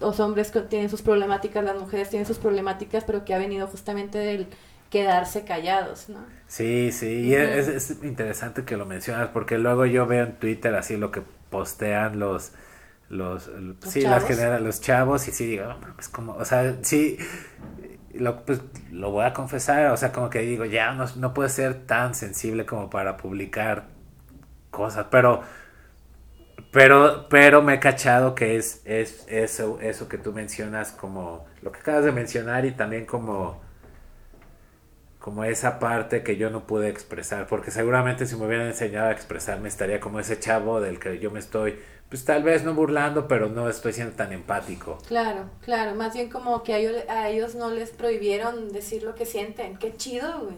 los hombres tienen sus problemáticas, las mujeres tienen sus problemáticas, pero que ha venido justamente del quedarse callados, ¿no? Sí, sí, y es, es, interesante que lo mencionas porque luego yo veo en Twitter así lo que postean los los, sí, las genera, los chavos y sí digo, es como, o sea, sí lo, pues, lo voy a confesar, o sea, como que digo, ya no, no puede ser tan sensible como para publicar cosas, pero pero pero me he cachado que es es eso eso que tú mencionas como lo que acabas de mencionar y también como como esa parte que yo no pude expresar, porque seguramente si me hubieran enseñado a expresarme estaría como ese chavo del que yo me estoy, pues tal vez no burlando, pero no estoy siendo tan empático. Claro, claro, más bien como que a ellos, a ellos no les prohibieron decir lo que sienten, qué chido, güey.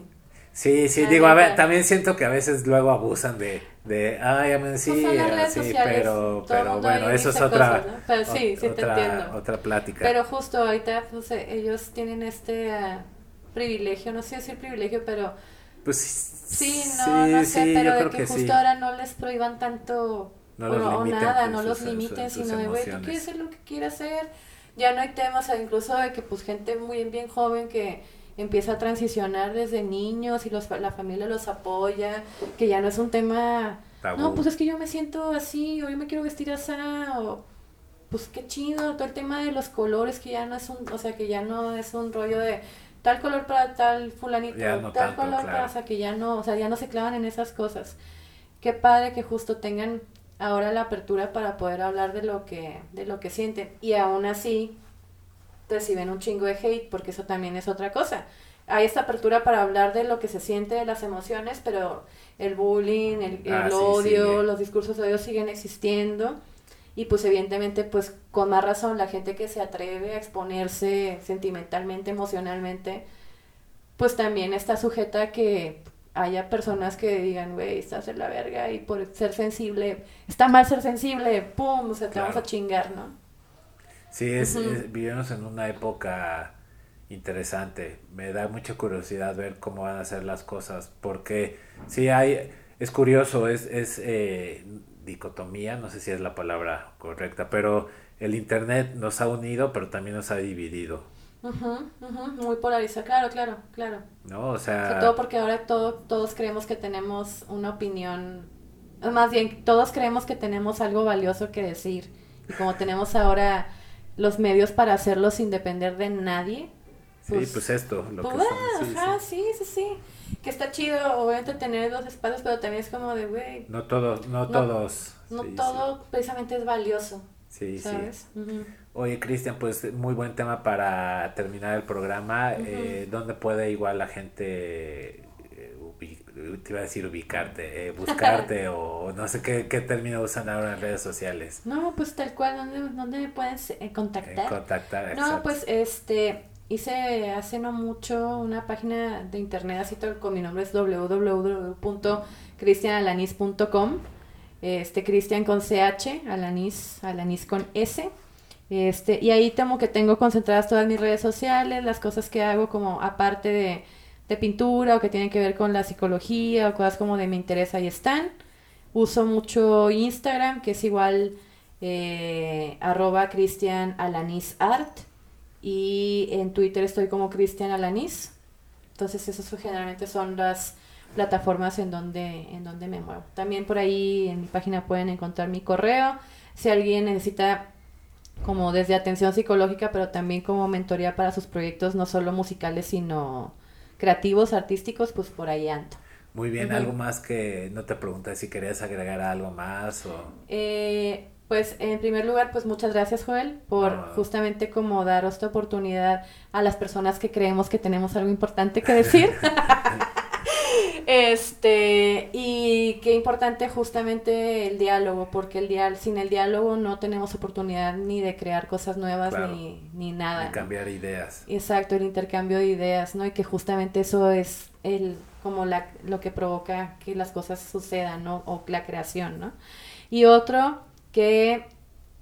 Sí, sí, digo, a ver, también siento que a veces luego abusan de, de ay, pues sí, sí pero, pero bueno, eso es otra, pero sí, sí otra, te entiendo. otra plática. Pero justo ahorita, pues, ellos tienen este uh, privilegio, no sé decir privilegio, pero... Pues sí, no, no sé, pero de que, justo ahora no les prohíban tanto no o, nada, no los limiten, sino de, güey, tú quieres hacer lo que quieras hacer. Ya no hay temas, incluso de que pues gente muy bien joven que empieza a transicionar desde niños y los, la familia los apoya, que ya no es un tema, no, pues es que yo me siento así, o yo me quiero vestir así, o pues qué chido, todo el tema de los colores, que ya no es un, o sea, que ya no es un rollo de tal color para tal fulanito, tal color para, o sea, que ya no, o sea, ya no se clavan en esas cosas. Qué padre que justo tengan ahora la apertura para poder hablar de lo que, de lo que sienten. Y aún así, reciben un chingo de hate, porque eso también es otra cosa. Hay esta apertura para hablar de lo que se siente, de las emociones, pero el bullying, el, ah, odio, los discursos de odio siguen existiendo. Y pues evidentemente, pues con más razón, la gente que se atreve a exponerse sentimentalmente, emocionalmente, pues también está sujeta a que haya personas que digan, güey, estás en la verga y por ser sensible, está mal ser sensible, pum, o sea, te vamos a chingar, ¿no? Sí, es, vivimos en una época interesante. Me da mucha curiosidad ver cómo van a ser las cosas, porque sí hay, es curioso, es, es eh, dicotomía, no sé si es la palabra correcta, pero el Internet nos ha unido, pero también nos ha dividido. Muy polarizado, claro, claro, claro. No, o sea... todo porque ahora todo, todos creemos que tenemos una opinión, más bien, todos creemos que tenemos algo valioso que decir. Y como [laughs] tenemos ahora los medios para hacerlo sin depender de nadie. Pues, sí, pues esto, lo pues, que ajá, sí, sí, sí, Que está chido, obviamente, tener dos espacios, pero también es como de, güey. No todos, no, todos. No todo precisamente es valioso. Sí, sí. Oye, Cristian, pues muy buen tema para terminar el programa. eh, ¿Dónde puede igual la gente, eh, te iba a decir ubicarte, eh, buscarte [laughs] o no sé qué, qué término usan ahora en redes sociales? No, pues tal cual, ¿dónde, dónde me puedes eh, contactar? contactar, No, pues este, hice hace no mucho una página de internet así todo con mi nombre es www.cristianalanis.com este Cristian con CH, Alanis, Alanis con S este, y ahí tengo que tengo concentradas todas mis redes sociales, las cosas que hago como aparte de, pintura o que tienen que ver con la psicología o cosas como de mi interés, ahí están. Uso mucho Instagram, que es igual eh, Cristian Alanis Art. Y en Twitter estoy como Cristian Alanis. Entonces esas generalmente son las plataformas en donde, en donde me muevo. También por ahí en mi página pueden encontrar mi correo. Si alguien necesita como desde atención psicológica, pero también como mentoría para sus proyectos, no solo musicales, sino creativos, artísticos, pues por ahí ando. Muy bien, ¿algo más que no te pregunté si querías agregar algo más o...? Eh, pues en primer lugar, pues muchas gracias Joel por justamente como dar esta oportunidad a las personas que creemos que tenemos algo importante que decir. [laughs] [laughs] Este, y qué importante justamente el diálogo, porque el dial sin el diálogo no tenemos oportunidad ni de crear cosas nuevas ni, ni nada. De cambiar ideas. Exacto, el intercambio de ideas, ¿no? Y que justamente eso es el como la, lo que provoca que las cosas sucedan, ¿no? O la creación, ¿no? Y otro, que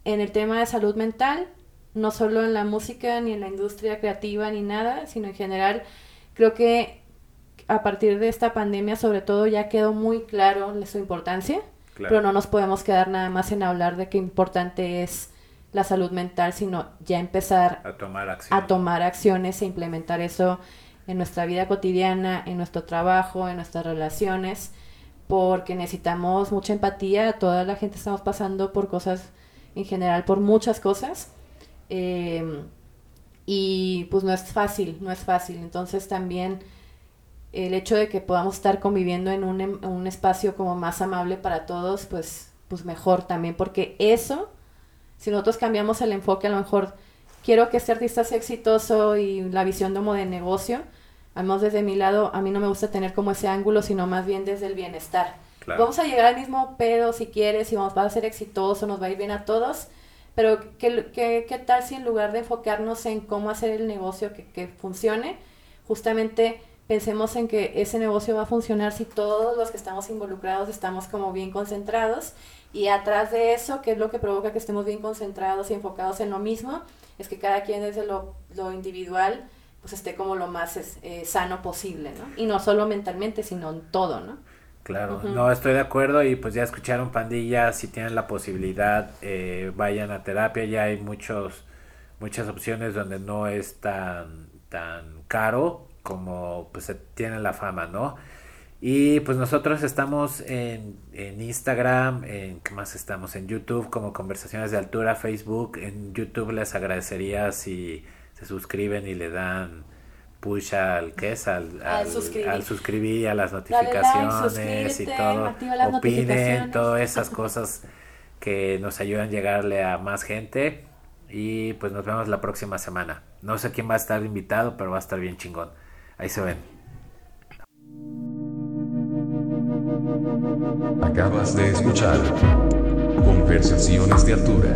en el tema de salud mental, no solo en la música, ni en la industria creativa, ni nada, sino en general, creo que a partir de esta pandemia, sobre todo, ya quedó muy claro su importancia, pero no nos podemos quedar nada más en hablar de qué importante es la salud mental, sino ya empezar a tomar, a tomar acciones e implementar eso en nuestra vida cotidiana, en nuestro trabajo, en nuestras relaciones, porque necesitamos mucha empatía, toda la gente estamos pasando por cosas, en general, por muchas cosas. Em, y pues no es fácil, no es fácil. Entonces también el hecho de que podamos estar conviviendo en un, en un espacio como más amable para todos, pues, pues mejor también, porque eso, si nosotros cambiamos el enfoque, a lo mejor quiero que este artista sea exitoso y la visión como de negocio, al menos desde mi lado, a mí no me gusta tener como ese ángulo, sino más bien desde el bienestar. Vamos a llegar al mismo pedo si quieres, y vamos a ser exitoso, nos va a ir bien a todos, pero ¿qué, qué, qué tal si en lugar de enfocarnos en cómo hacer el negocio que, que funcione, justamente pensemos en que ese negocio va a funcionar si todos los que estamos involucrados estamos como bien concentrados y atrás de eso, que es lo que provoca que estemos bien concentrados y enfocados en lo mismo, es que cada quien desde lo, lo individual pues esté como lo más eh, sano posible, ¿no? Y no solo mentalmente, sino en todo, ¿no? Claro, no estoy de acuerdo y pues ya escucharon pandilla, si tienen la posibilidad, eh, vayan a terapia, ya hay muchos, muchas opciones donde no es tan, tan caro como pues tiene la fama, ¿no? Y pues nosotros estamos en, en Instagram, en ¿qué más estamos? En YouTube como Conversaciones de Altura, Facebook. En YouTube les agradecería si se suscriben y le dan push al que es al, al, suscribir. a las notificaciones y todo opinen todas esas [laughs] cosas que nos ayudan a llegarle a más gente y pues nos vemos la próxima semana no sé quién va a estar invitado pero va a estar bien chingón ahí se ven. Acabas de escuchar conversaciones de altura